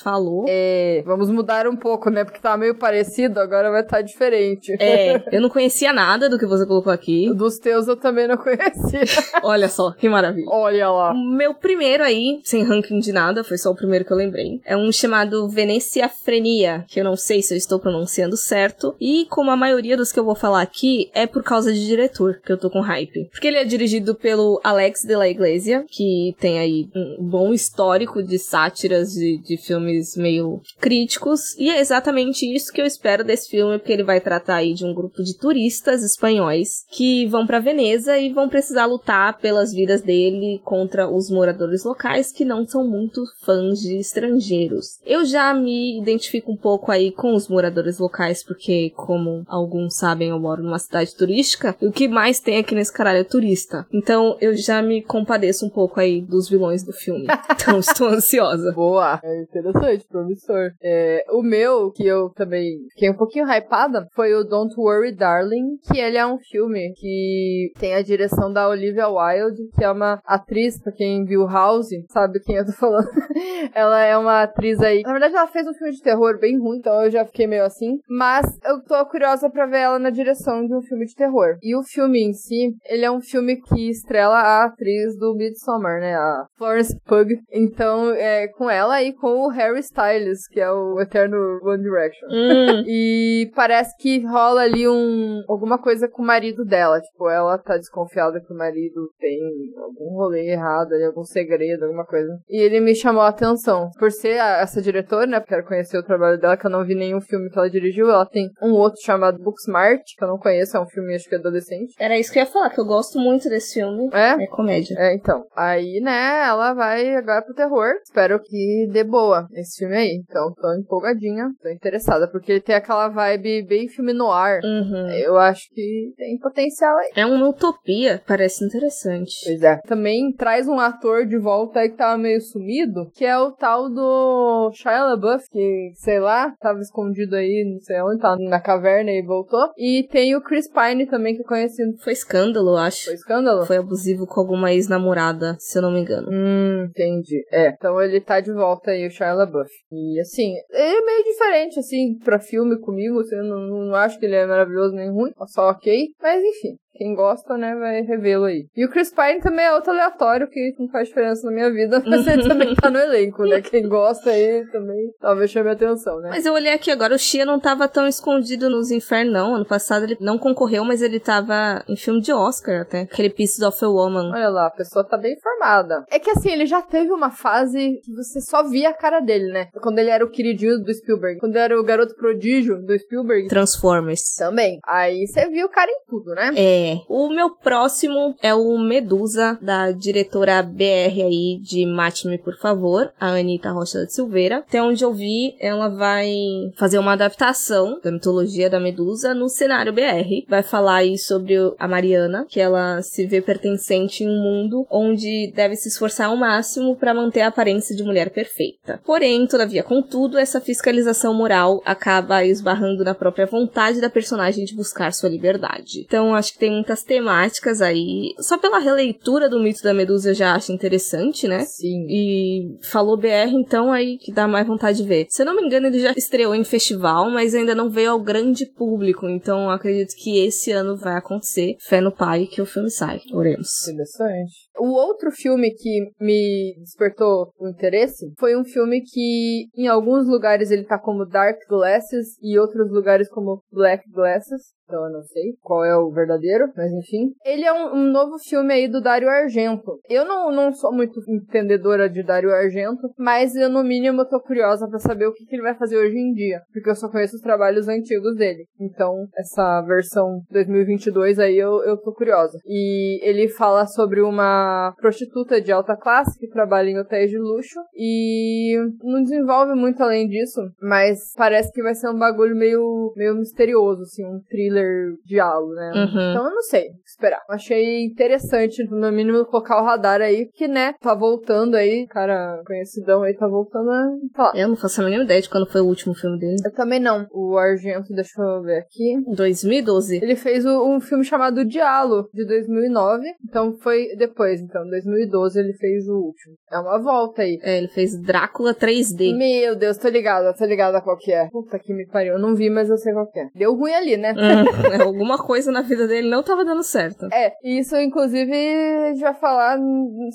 falou. É, vamos mudar um pouco, né? Porque tá meio parecido, agora vai estar tá diferente. É, eu não conhecia nada do que você colocou aqui. Dos teus eu também não conhecia. Olha só, que maravilha. Olha lá. O meu primeiro aí, sem ranking de nada, foi só o primeiro que eu lembrei. É um chamado Veneciafrenia, que eu não sei se eu estou pronunciando certo. E como a maioria dos que eu vou falar aqui, é por causa de diretor que eu tô com hype. Porque ele é dirigido pelo Alex de la Iglesia, que tem aí um bom histórico de sátiras de, de filmes meio críticos. E é exatamente isso que eu espero desse filme, porque ele vai tratar aí de um grupo de turistas espanhóis que vão para Veneza e vão precisar lutar pelas vidas dele contra os moradores locais que não são muito fãs de estrangeiros. Eu já me identifico um pouco aí com os moradores locais, porque, como alguns sabem, eu moro numa cidade turística, e o que mais tem aqui nesse caralho é turista. Então eu já me compadeço um pouco aí dos vilões do filme. Então estou ansiosa. Boa! É interessante, promissor. É, o meu, que eu também fiquei um pouquinho hypada, foi o Don't Worry Darling, que ele é um filme que tem a direção da Olivia Wilde, que é uma atriz, pra quem viu House, sabe quem eu tô falando. ela é uma atriz aí. Na verdade, ela fez um filme de terror bem ruim, então eu já fiquei meio assim. Mas eu tô curiosa pra ver ela na direção de um filme de terror. E o filme em si, ele é um filme que estrela a atriz do Midsommar, né? A Florence Pugh. Então, é com ela e com o Harry Styles, que é o eterno One Direction. Hum. e parece que rola ali um alguma coisa com o marido dela. Tipo, ela tá desconfiada que o marido tem algum rolê errado ali, algum segredo, alguma coisa. E ele me chamou a atenção. Por ser a, essa diretora, né? Quero conhecer o trabalho dela, que eu não vi nenhum filme que ela dirigiu. Ela tem um outro chamado Booksmart, que eu não conheço, é um filme acho que adolescente. Era isso que eu ia falar, que eu gosto muito desse filme. É? É comédia. É, então. Aí, né, ela vai agora pro terror. Espero que dê boa esse filme aí. Então, tô empolgadinha, tô interessada, porque ele tem aquela vibe bem filme no ar. Uhum. Eu acho que tem potencial aí. É uma utopia, parece interessante. Pois é. Também traz um ator de volta aí que tava meio sumido, que é o tal do Shia LaBeouf, que, sei lá, tava escondido aí, não sei onde, tá na caverna e voltou. E tem o Chris Pine também, que é conhecido. Foi escândalo, eu acho. Foi escândalo? Foi abusivo com alguma ex-namorada, se eu não me engano. Hum, entendi. É, então ele tá de volta aí, o Shia LaBeouf. E, assim, ele é meio diferente, assim, pra filme comigo, assim, eu não, não acho que ele é maravilhoso nem ruim, só ok. Mas, enfim, quem gosta, né, vai revê-lo aí. E o Chris Pine também é outro aleatório que não faz diferença na minha vida, mas ele também tá no elenco, né? Quem gosta aí também talvez chame atenção, né? Mas eu olhei aqui agora, o Shia não tava tão escondido nos infernos, não. Ano passado ele não concorreu, mas ele tava em filme de Oscar até. Aquele Pieces of a Woman. Olha lá, a pessoa tá bem informada. É que assim, ele já teve uma fase que você só via a cara dele, né? Quando ele era o queridinho do Spielberg. Quando era o garoto prodígio do Spielberg. Transformers. Também. Aí você viu o cara em tudo, né? É. O meu próximo é o Medusa, da diretora BR aí de Mate-me, por favor, a Anitta Rocha de Silveira. Até onde eu vi, ela vai fazer uma adaptação da mitologia da Medusa no cenário BR. Vai falar aí sobre a Mariana, que ela se vê pertencente em um mundo onde deve se esforçar ao máximo para manter a aparência de mulher perfeita. Porém, todavia, contudo, essa fiscalização moral acaba esbarrando na própria vontade da personagem de buscar sua liberdade. Então, acho que tem muitas temáticas aí. Só pela releitura do mito da Medusa eu já acho interessante, né? Sim. E falou BR, então aí que dá mais vontade de ver. Se eu não me engano, ele já estreou em festival, mas ainda não veio ao grande público. Então acredito que esse ano vai acontecer. Fé no pai que o filme sai. Oremos. Interessante. O outro filme que me despertou o interesse foi um filme que em alguns lugares ele tá como Dark Glasses e outros lugares como Black Glasses. Então eu não sei qual é o verdadeiro, mas enfim. Ele é um, um novo filme aí do Dario Argento. Eu não, não sou muito entendedora de Dario Argento, mas eu, no mínimo, tô curiosa para saber o que, que ele vai fazer hoje em dia, porque eu só conheço os trabalhos antigos dele. Então, essa versão 2022 aí eu, eu tô curiosa. E ele fala sobre uma prostituta de alta classe que trabalha em hotéis de luxo e não desenvolve muito além disso, mas parece que vai ser um bagulho meio, meio misterioso, assim, um thriller diálogo, né? Uhum. Então eu não sei, esperar. Achei interessante, no mínimo, colocar o radar aí, que, né, tá voltando aí, cara conhecidão aí tá voltando a falar. Eu não faço a mínima ideia de quando foi o último filme dele. Eu também não. O Argento, deixa eu ver aqui. 2012. Ele fez o- um filme chamado Dialo, de 2009. Então foi depois, então, 2012 ele fez o último. É uma volta aí. É, ele fez Drácula 3D. Meu Deus, tô ligada, tô ligada qual que é. Puta que me pariu, eu não vi, mas eu sei qual que é. Deu ruim ali, né? Hum, Alguma coisa na vida dele não tava dando certo. É, e isso inclusive a gente vai falar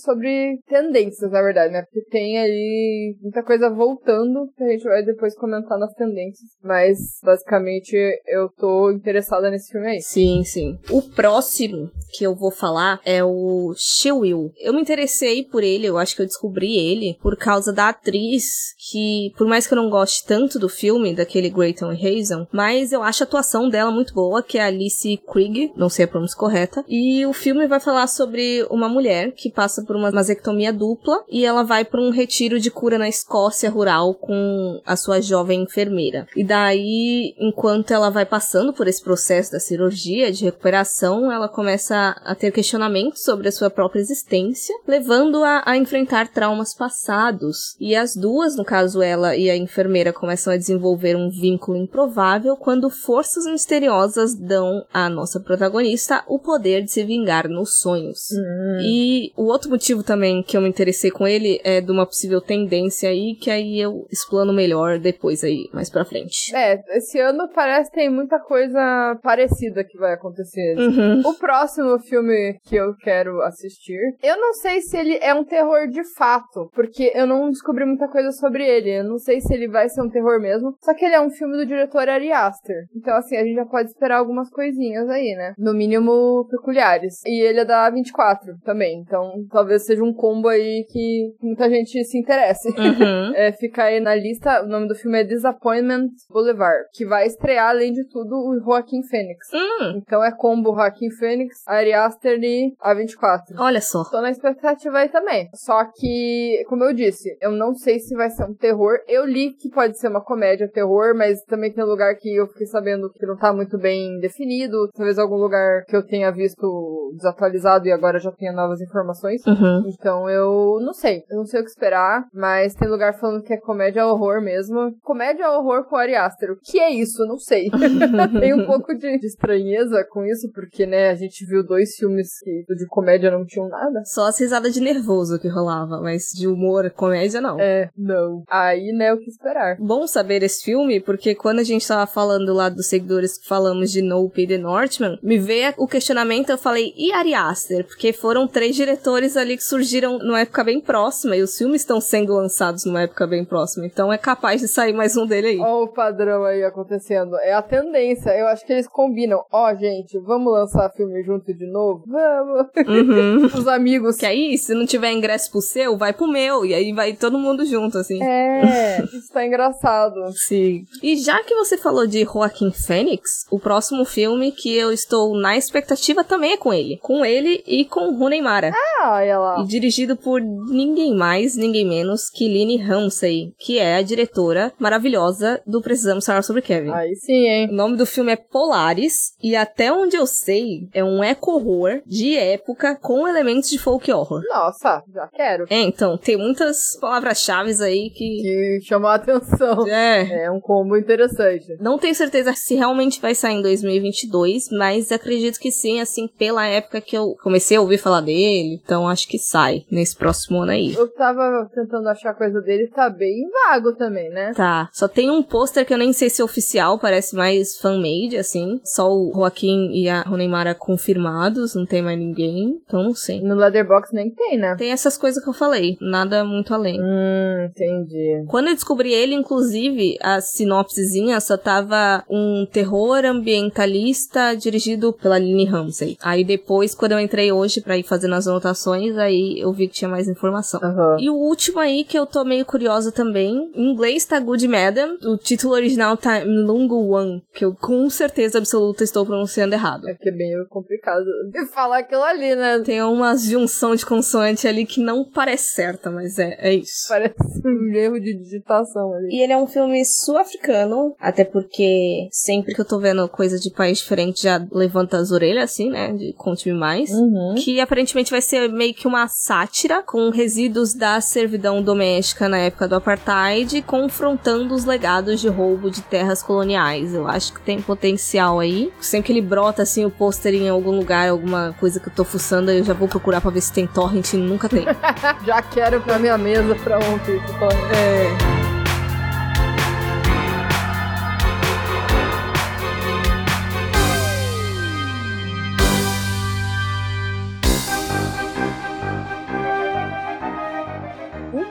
sobre tendências, na verdade, né? Porque tem ali muita coisa voltando que a gente vai depois comentar nas tendências. Mas basicamente eu tô interessada nesse filme aí. Sim, sim. O próximo que eu vou falar é o Will. Eu me interessei por ele, eu acho que eu descobri ele por causa da atriz que, por mais que eu não goste tanto do filme, daquele Grayton Hazen, mas eu acho a atuação dela muito boa, que é Alice Krieg, não sei a pronúncia correta. E o filme vai falar sobre uma mulher que passa por uma vasectomia dupla e ela vai para um retiro de cura na Escócia rural com a sua jovem enfermeira. E daí, enquanto ela vai passando por esse processo da cirurgia, de recuperação, ela começa a ter questionamentos sobre a sua própria existência, levando-a a enfrentar traumas passados. E as duas, no caso ela e a enfermeira, começam a desenvolver um vínculo improvável quando forças misteriosas dão à nossa protagonista o poder de se vingar nos sonhos. E o outro motivo também que eu me interessei com ele é de uma possível tendência aí, que aí eu explano melhor depois aí, mais pra frente. É, esse ano parece que tem muita coisa parecida que vai acontecer. Uhum. O próximo filme que eu quero assistir, eu não sei se ele é um terror de fato, porque eu não descobri muita coisa sobre ele. Eu não sei se ele vai ser um terror mesmo. Só que ele é um filme do diretor Ari Aster. Então, assim, a gente já pode esperar algumas coisinhas aí, né? No mínimo peculiares. E ele é da 24 também. Então, talvez seja um combo aí que muita gente se interesse. Uhum. É, fica aí na lista, o nome do filme é Disappointment Boulevard, que vai estrear, além de tudo, o Joaquim Fênix. Hum, Então é combo Joaquim Fênix, Ari Aster e A24. olha só. Tô na expectativa aí também. Só que, como eu disse, eu não sei se vai ser um terror. Eu li que pode ser uma comédia terror, mas também tem lugar que eu fiquei sabendo que não tá muito bem definido. Talvez algum lugar que eu tenha visto desatualizado e agora já tenha novas informações. Uhum. Então eu não sei. Eu não sei o que esperar, mas tem lugar falando que é comédia horror mesmo. Comédia horror com Ari Aster. O que é isso? Não sei. tem um pouco de, de estranheza com isso, porque, né, a gente viu dois filmes que de comédia não tinham nada. Só as risadas de nervoso que rolava, mas de humor, comédia, não. É, não. Aí, né, o que esperar. Bom saber esse filme, porque quando a gente tava falando lá dos seguidores que falamos de Nope e The Northman, me veio o questionamento, eu falei, e Ari Aster? Porque foram três diretores ali que surgiram numa época bem próxima, e os filmes estão sendo lançados numa época bem próxima, então é capaz de sair mais um dele aí. Ó o padrão aí acontecendo. É a tendência. Eu acho que eles combinam. Ó, gente, vamos lançar filme junto de novo? Vamos. Uhum. Os amigos. Que aí, se não tiver ingresso pro seu, vai pro meu, e aí vai todo mundo junto, assim. É, isso tá engraçado. Sim. E já que você falou de Joaquim Fênix, o próximo filme que eu estou na expectativa também é com ele. Com ele e com Rooney Mara. Ah, olha lá. E dirigido por ninguém mais, ninguém menos que Lini Ramsey, que é a diretora maravilhosa do Precisamos Falar sobre Kevin. Aí sim, hein? O nome do filme é Polaris, e até onde eu sei, é um eco-horror de época com elementos de folk horror. Nossa, já quero. É, então, tem muitas palavras-chave aí que. Que chamou a atenção. É. É um combo interessante. Não tenho certeza se realmente vai sair em 2022, mas acredito que sim, assim, pela época que eu comecei a ouvir falar dele, então acho que sai nesse próximo ano aí. Eu tava tentando achar coisa dele, tá bem vago também, né? Tá, só tem um pôster que eu nem sei se é oficial, parece mais fan-made, assim. Só o Joaquim e a Ronemara confirmados, não tem mais ninguém, então não sei. No Leatherbox nem tem, né? Tem essas coisas que eu falei, nada muito além. Hum, entendi. Quando eu descobri ele, inclusive, a sinopsezinha só tava um terror ambientalista dirigido pela Lynne Ramsey. Aí depois, quando eu entrei hoje para ir fazendo as anotações, aí eu vi que tinha mais informação. Uhum. E o último aí que eu tô meio curiosa também, em inglês tá Good Madam, o título original tá Lungu One, que eu com certeza absoluta estou pronunciando errado. É que é bem complicado de falar aquilo ali, né? Tem uma junção de consoante ali que não parece certa, mas é, é isso. Parece um erro de digitação ali. E ele é um filme sul-africano, até porque sempre que eu tô vendo coisa de país diferente já levanta as orelhas, assim, né? De conte-me mais. Uhum. Que aparentemente vai ser meio que uma sátira com resíduos da servidão doméstica na época do apartheid, confrontando os legados de roubo de terras coloniais. Eu acho que tem potencial aí. Sempre que ele brota assim o pôster em algum lugar, alguma coisa que eu tô fuçando, eu já vou procurar pra ver se tem torrent e nunca tem. Já quero pra minha mesa pra ontem. É.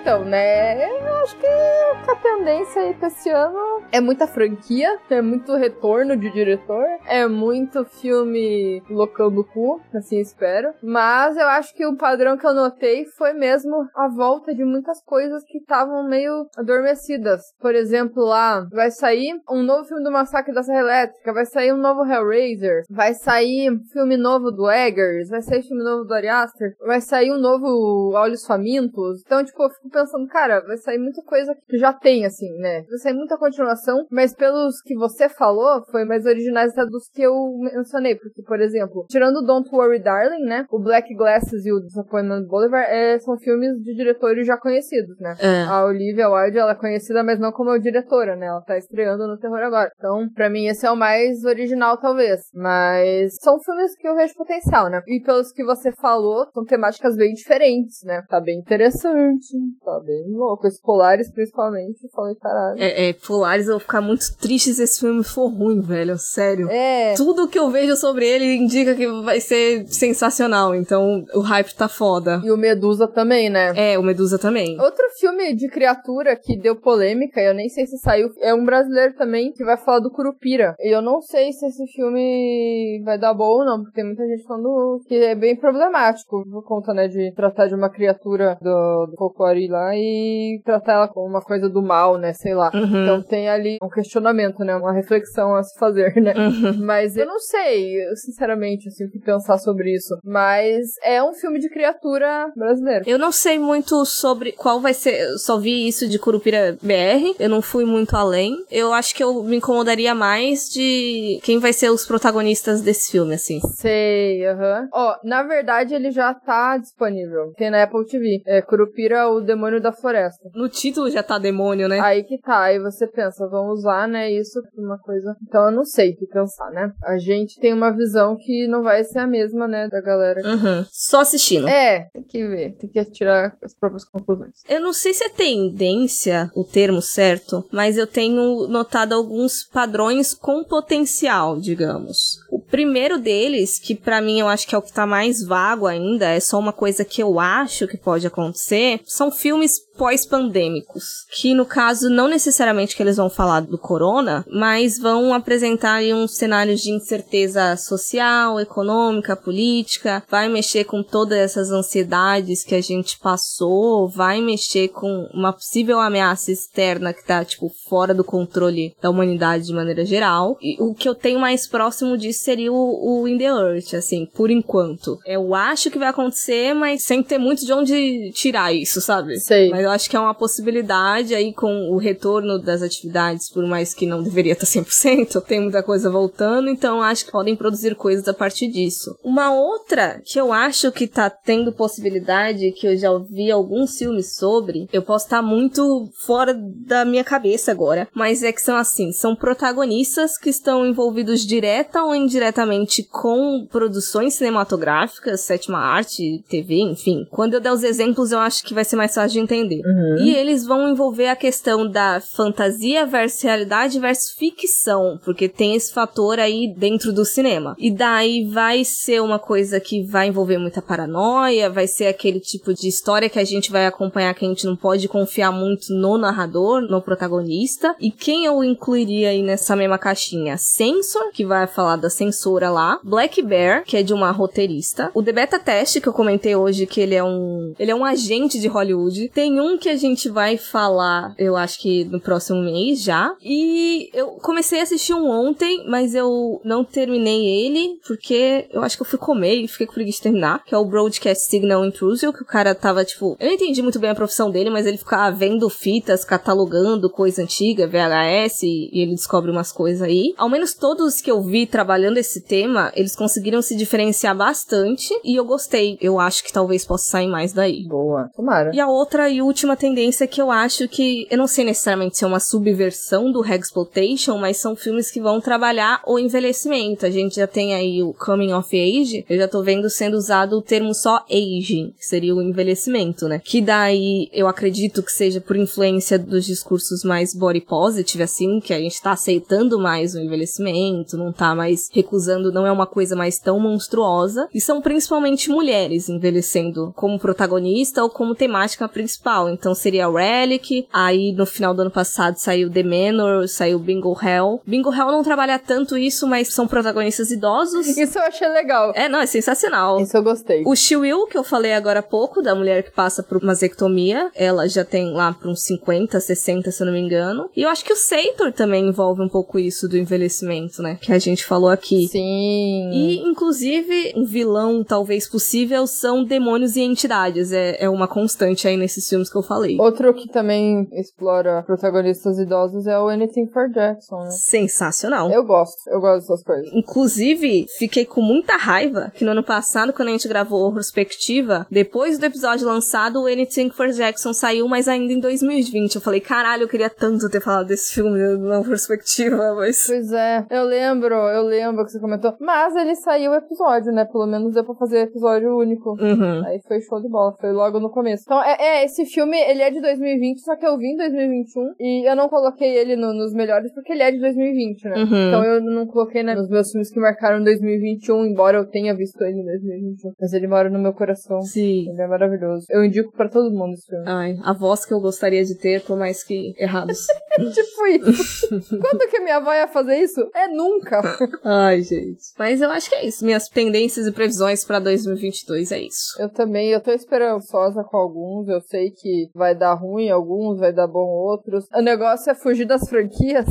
Então, né? Eu acho que a tendência aí pra esse ano é muita franquia, é muito retorno de diretor, é muito filme loucão do cu, assim espero. Mas eu acho que o padrão que eu notei foi mesmo a volta de muitas coisas que estavam meio adormecidas. Por exemplo, lá vai sair um novo filme do Massacre da Serra Elétrica, vai sair um novo Hellraiser, vai sair filme novo do Eggers, vai sair filme novo do Ari Aster, vai sair um novo Olhos Famintos. Então, tipo, eu fico pensando, cara, vai sair muita coisa que já tem, assim, né? Vai sair muita continuação, mas pelos que você falou, foi mais originais até dos que eu mencionei. Porque, por exemplo, tirando Don't Worry Darling, né? O Black Glasses e o Disappointment Boulevard é, são filmes de diretores já conhecidos, né? É. A Olivia Wilde, ela é conhecida, mas não como diretora, né? Ela tá estreando no terror agora. Então, pra mim, esse é o mais original, talvez. Mas são filmes que eu vejo potencial, né? E pelos que você falou, são temáticas bem diferentes, né? Tá bem interessante. Tá bem louco. Os Polares, principalmente. Eu falei, caralho. É, é, Polaris, eu vou ficar muito triste se esse filme for ruim, velho. Sério. É. Tudo que eu vejo sobre ele indica que vai ser sensacional. Então, o hype tá foda. E o Medusa também, né? É, o Medusa também. Outro filme de criatura que deu polêmica, eu nem sei se saiu, é um brasileiro também, que vai falar do Curupira. E eu não sei se esse filme vai dar bom ou não, porque tem muita gente falando que é bem problemático, por conta, né, de tratar de uma criatura do, do folclore lá e tratar ela como uma coisa do mal, né, sei lá. Uhum. Então tem ali um questionamento, né, uma reflexão a se fazer, né. Uhum. Mas eu não sei, sinceramente, assim, o que pensar sobre isso. Mas é um filme de criatura brasileiro. Eu não sei muito sobre qual vai ser. Eu só vi isso de Curupira BR. Eu não fui muito além. Eu acho que eu me incomodaria mais de quem vai ser os protagonistas desse filme, assim. Sei, aham. Ó, na verdade ele já tá disponível. Tem na Apple TV. É Curupira, o Demônio da Floresta. No título já tá demônio, né? Aí que tá, aí você pensa, vamos usar, né, isso pra uma coisa. Então eu não sei o que pensar, né? A gente tem uma visão que não vai ser a mesma, né, da galera. Uhum. Só assistindo. É, tem que ver, tem que tirar as próprias conclusões. Eu não sei se é tendência o termo certo, mas eu tenho notado alguns padrões com potencial, digamos. O primeiro deles, que pra mim eu acho que é o que tá mais vago ainda, é só uma coisa que eu acho que pode acontecer, são filmes filmes pós-pandêmicos, que no caso não necessariamente que eles vão falar do corona, mas vão apresentar aí uns cenários de incerteza social, econômica, política, vai mexer com todas essas ansiedades que a gente passou, vai mexer com uma possível ameaça externa que tá tipo fora do controle da humanidade de maneira geral. E o que eu tenho mais próximo disso seria o, o In the Earth, assim, por enquanto. Eu acho que vai acontecer, mas sem ter muito de onde tirar isso, sabe? Sei. Mas eu acho que é uma possibilidade aí com o retorno das atividades, por mais que não deveria estar 100%, tem muita coisa voltando, então acho que podem produzir coisas a partir disso. Uma outra que eu acho que tá tendo possibilidade, que eu já ouvi alguns filmes sobre, eu posso estar muito fora da minha cabeça agora, mas é que são assim, são protagonistas que estão envolvidos direta ou indiretamente com produções cinematográficas, sétima arte, TV, enfim. Quando eu der os exemplos, eu acho que vai ser mais fácil de entender. Entender. Uhum. E eles vão envolver a questão da fantasia versus realidade versus ficção, porque tem esse fator aí dentro do cinema. E daí vai ser uma coisa que vai envolver muita paranoia, vai ser aquele tipo de história que a gente vai acompanhar que a gente não pode confiar muito no narrador, no protagonista. E quem eu incluiria aí nessa mesma caixinha? Sensor, que vai falar da censura lá, Black Bear, que é de uma roteirista, o The Beta Test, que eu comentei hoje que ele é um ele é um agente de Hollywood. Tem um que a gente vai falar, eu acho que no próximo mês já. E eu comecei a assistir um ontem, mas eu não terminei ele, porque eu acho que eu fui comer e fiquei com preguiça de terminar, que é o Broadcast Signal Intrusion, que o cara tava, tipo, eu não entendi muito bem a profissão dele, mas ele ficava vendo fitas, catalogando coisa antiga, VHS, e, ele descobre umas coisas aí. Ao menos todos que eu vi trabalhando esse tema, eles conseguiram se diferenciar bastante, e eu gostei. Eu acho que talvez possa sair mais daí. Boa. Tomara. E a outra e última tendência que eu acho que, eu não sei necessariamente se é uma subversão do Hexploitation, mas são filmes que vão trabalhar o envelhecimento. A gente já tem aí o Coming of Age, eu já tô vendo sendo usado o termo só aging, que seria o envelhecimento, né? Que daí eu acredito que seja por influência dos discursos mais body positive, assim, que a gente tá aceitando mais o envelhecimento, não tá mais recusando, não é uma coisa mais tão monstruosa. E são principalmente mulheres envelhecendo como protagonista ou como temática principal. Então seria Relic, aí no final do ano passado saiu The Manor, saiu Bingo Hell. Bingo Hell não trabalha tanto isso, mas são protagonistas idosos. Isso eu achei legal. É, não, é sensacional. Isso eu gostei. O Shiwill, que eu falei agora há pouco, da mulher que passa por mastectomia, ela já tem lá por uns 50, 60, se eu não me engano. E eu acho que o Seitor também envolve um pouco isso do envelhecimento, né? Que a gente falou aqui. Sim. E, inclusive, um vilão talvez possível são demônios e entidades. É, é uma constante aí nesses filmes que eu falei. Outro que também explora protagonistas idosos é o Anything for Jackson, né? Sensacional. Eu gosto, eu gosto dessas coisas. Inclusive, fiquei com muita raiva que no ano passado, quando a gente gravou Retrospectiva, depois do episódio lançado, o Anything for Jackson saiu, mas ainda em 2020. Eu falei, caralho, eu queria tanto ter falado desse filme na Retrospectiva, mas... Pois é, eu lembro, eu lembro que você comentou. Mas ele saiu o episódio, né? Pelo menos deu pra fazer episódio único. Uhum. Aí foi show de bola, foi logo no começo. Então, é, é, esse filme, ele é de 2020, só que eu vi em 2021 e eu não coloquei ele no- nos melhores porque ele é de 2020, né? Uhum. Então eu não coloquei né, nos meus filmes que marcaram 2021, embora eu tenha visto ele em 2021. Mas ele mora no meu coração. Sim. Ele é maravilhoso. Eu indico pra todo mundo esse filme. Ai, a voz que eu gostaria de ter, por mais que errados. tipo isso. Quando que minha avó ia fazer isso? É nunca. Ai, gente. Mas eu acho que é isso. Minhas tendências e previsões pra 2022 é isso. Eu também, eu tô esperançosa com alguns. Eu sei que vai dar ruim alguns, vai dar bom outros. O negócio é fugir das franquias.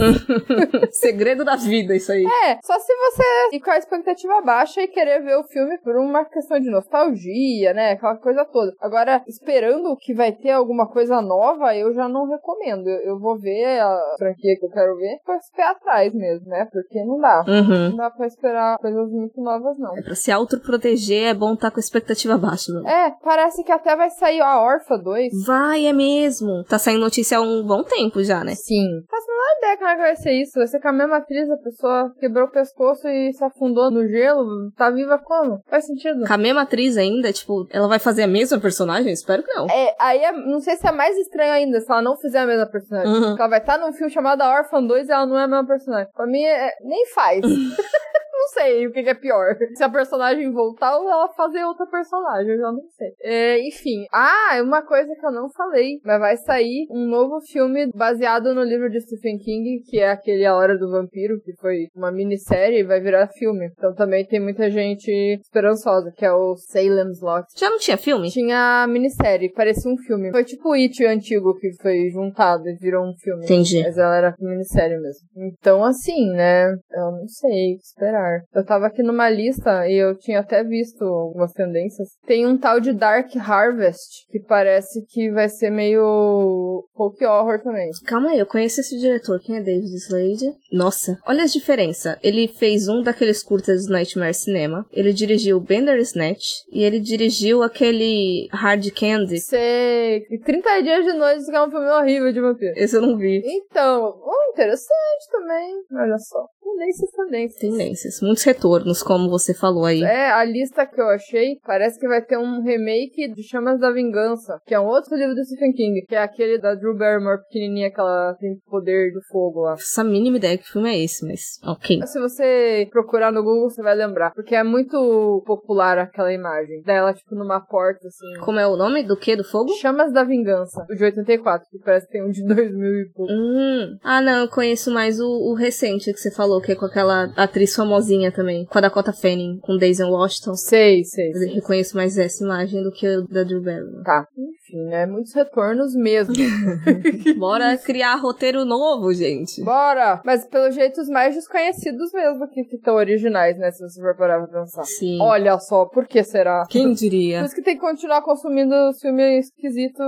Segredo da vida, isso aí. É, só se você ir com a expectativa baixa e querer ver o filme por uma questão de nostalgia, né? Aquela coisa toda. Agora, esperando que vai ter alguma coisa nova, eu já não recomendo. Eu, eu vou ver a franquia que eu quero ver com esse pé atrás mesmo, né? Porque não dá. Uhum. Não dá pra esperar coisas muito novas, não. É pra se autoproteger, é bom estar com a expectativa baixa, né? É, parece que até vai sair a Orfa 2. Vai, é mesmo. Tá saindo notícia há um bom tempo já, né? Sim. Faço a menor ideia como é que vai ser isso. Vai ser com a mesma atriz, a pessoa quebrou o pescoço e se afundou no gelo. Tá viva como? Faz sentido. Com a mesma atriz ainda, tipo, ela vai fazer a mesma personagem? Espero que não. É, aí é- não sei se é mais estranho ainda se ela não fizer a mesma personagem. Uhum. Porque ela vai estar num filme chamado A Orphan 2 e ela não é a mesma personagem. Pra mim, é- nem faz. não sei o que, que é pior. Se a personagem voltar ou ela fazer outra personagem, eu já não sei. É, enfim. Ah, uma coisa que eu não falei. Mas vai sair um novo filme baseado no livro de Stephen King, que é aquele A Hora do Vampiro, que foi uma minissérie e vai virar filme. Então também tem muita gente esperançosa, que é o Salem's Lot. Já não tinha filme? Tinha minissérie, parecia um filme. Foi tipo o It antigo que foi juntado e virou um filme. Entendi. Mas ela era minissérie mesmo. Então, assim, né? Eu não sei o que esperar. Eu tava aqui numa lista e eu tinha até visto algumas tendências. Tem um tal de Dark Harvest, que parece que vai ser meio folk horror também. Calma aí, eu conheço esse diretor. Quem é David Slade? Nossa, olha as diferenças. Ele fez um daqueles curtas do Nightmare Cinema. Ele dirigiu Bender Snatch. E ele dirigiu aquele Hard Candy. Sei. E 30 Dias de Noite, que é um filme horrível de vampiro. Esse eu não vi. Então, oh, interessante também. Olha só. Tendências, tendências. Tendências. Muitos retornos, como você falou aí. É, a lista que eu achei parece que vai ter um remake de Chamas da Vingança, que é um outro livro do Stephen King, que é aquele da Drew Barrymore pequenininha que ela tem poder do fogo lá. Essa mínima ideia que filme é esse, mas ok. Se você procurar no Google, você vai lembrar, porque é muito popular aquela imagem dela, tipo, numa porta, assim. Como é o nome do que do fogo? Chamas da Vingança, o de 84, que parece que tem um de 2000 e pouco. Hum. Ah, não, eu conheço mais o, o recente que você falou, que é com aquela atriz famosinha também, com a Dakota Fanning, com Daisy Washington. Sei, sei. Eu sei. reconheço mais essa imagem do que o da Drew Barrymore. Tá. Enfim, né? Muitos retornos mesmo. Bora criar roteiro novo, gente. Bora! Mas pelos jeitos mais desconhecidos mesmo que estão originais, né? Se você for parar pra pensar. Sim. Olha só, por que será? Quem Por diria? isso que tem que continuar consumindo os filmes esquisitos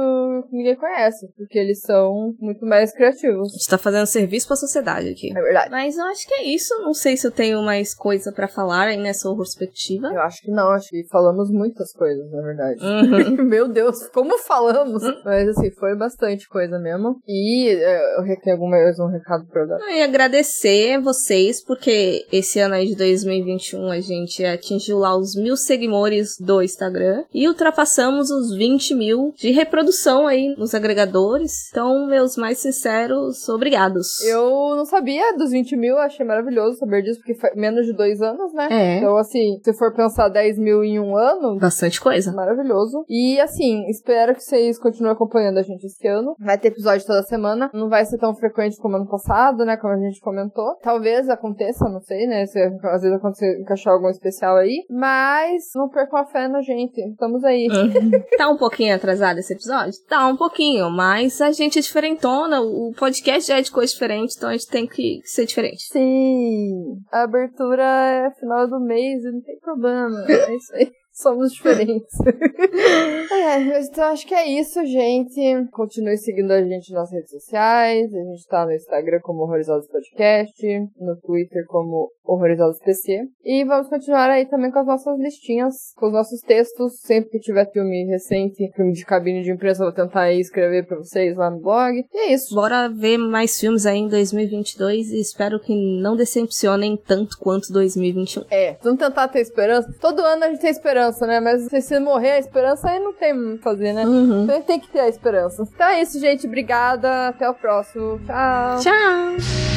que ninguém conhece. Porque eles são muito mais A criativos. gente tá fazendo serviço pra sociedade aqui. É verdade. Mas eu acho que é isso. Não sei se eu tenho mais coisa pra falar aí nessa perspectiva. Eu acho que não, acho que falamos muitas coisas, na verdade. Uhum. Meu Deus, como falamos? Mas assim, foi bastante coisa mesmo. E é, eu tenho algum mais um recado pra eu dar. E agradecer vocês, porque esse ano aí de 2021 a gente atingiu lá os mil seguidores do Instagram e ultrapassamos os 20 mil de reprodução aí nos agregadores. Então, meus mais sinceros obrigados. Eu não sabia dos 20 mil, achei maravilhoso saber disso, porque foi menos de dois anos, né? É. Então, assim, se for pensar 10 mil em um ano, Bastante coisa. Maravilhoso. E assim, espero que vocês continuem acompanhando a gente esse ano. Vai ter episódio toda semana. Não vai ser tão frequente como ano passado, né? Como a gente comentou. Talvez aconteça, não sei, né? Se às vezes acontecer encaixar algum especial aí. Mas não percam a fé na gente. Estamos aí. Tá um pouquinho atrasado esse episódio? Tá um pouquinho, mas a gente é diferentona. O podcast já é de coisa diferente, então a gente tem que ser diferente. Sim. A abertura é final do mês e não tem problema. É isso aí. Somos diferentes. é, então acho que é isso, gente. Continue seguindo a gente nas redes sociais. A gente tá no Instagram como Horrorizados Podcast, no Twitter como Horrorizados PC. E vamos continuar aí também com as nossas listinhas, com os nossos textos. Sempre que tiver filme recente, filme de cabine de imprensa, eu vou tentar aí escrever pra vocês lá no blog. E é isso. Bora ver mais filmes aí em 2022 e espero que não decepcionem tanto quanto 2021. É, vamos tentar ter esperança. Todo ano a gente tem esperança, né? Mas se você morrer a esperança, aí não tem o que fazer, né? Uhum. Então tem que ter a esperança. Então é isso, gente. Obrigada. Até o próximo. Tchau. Tchau!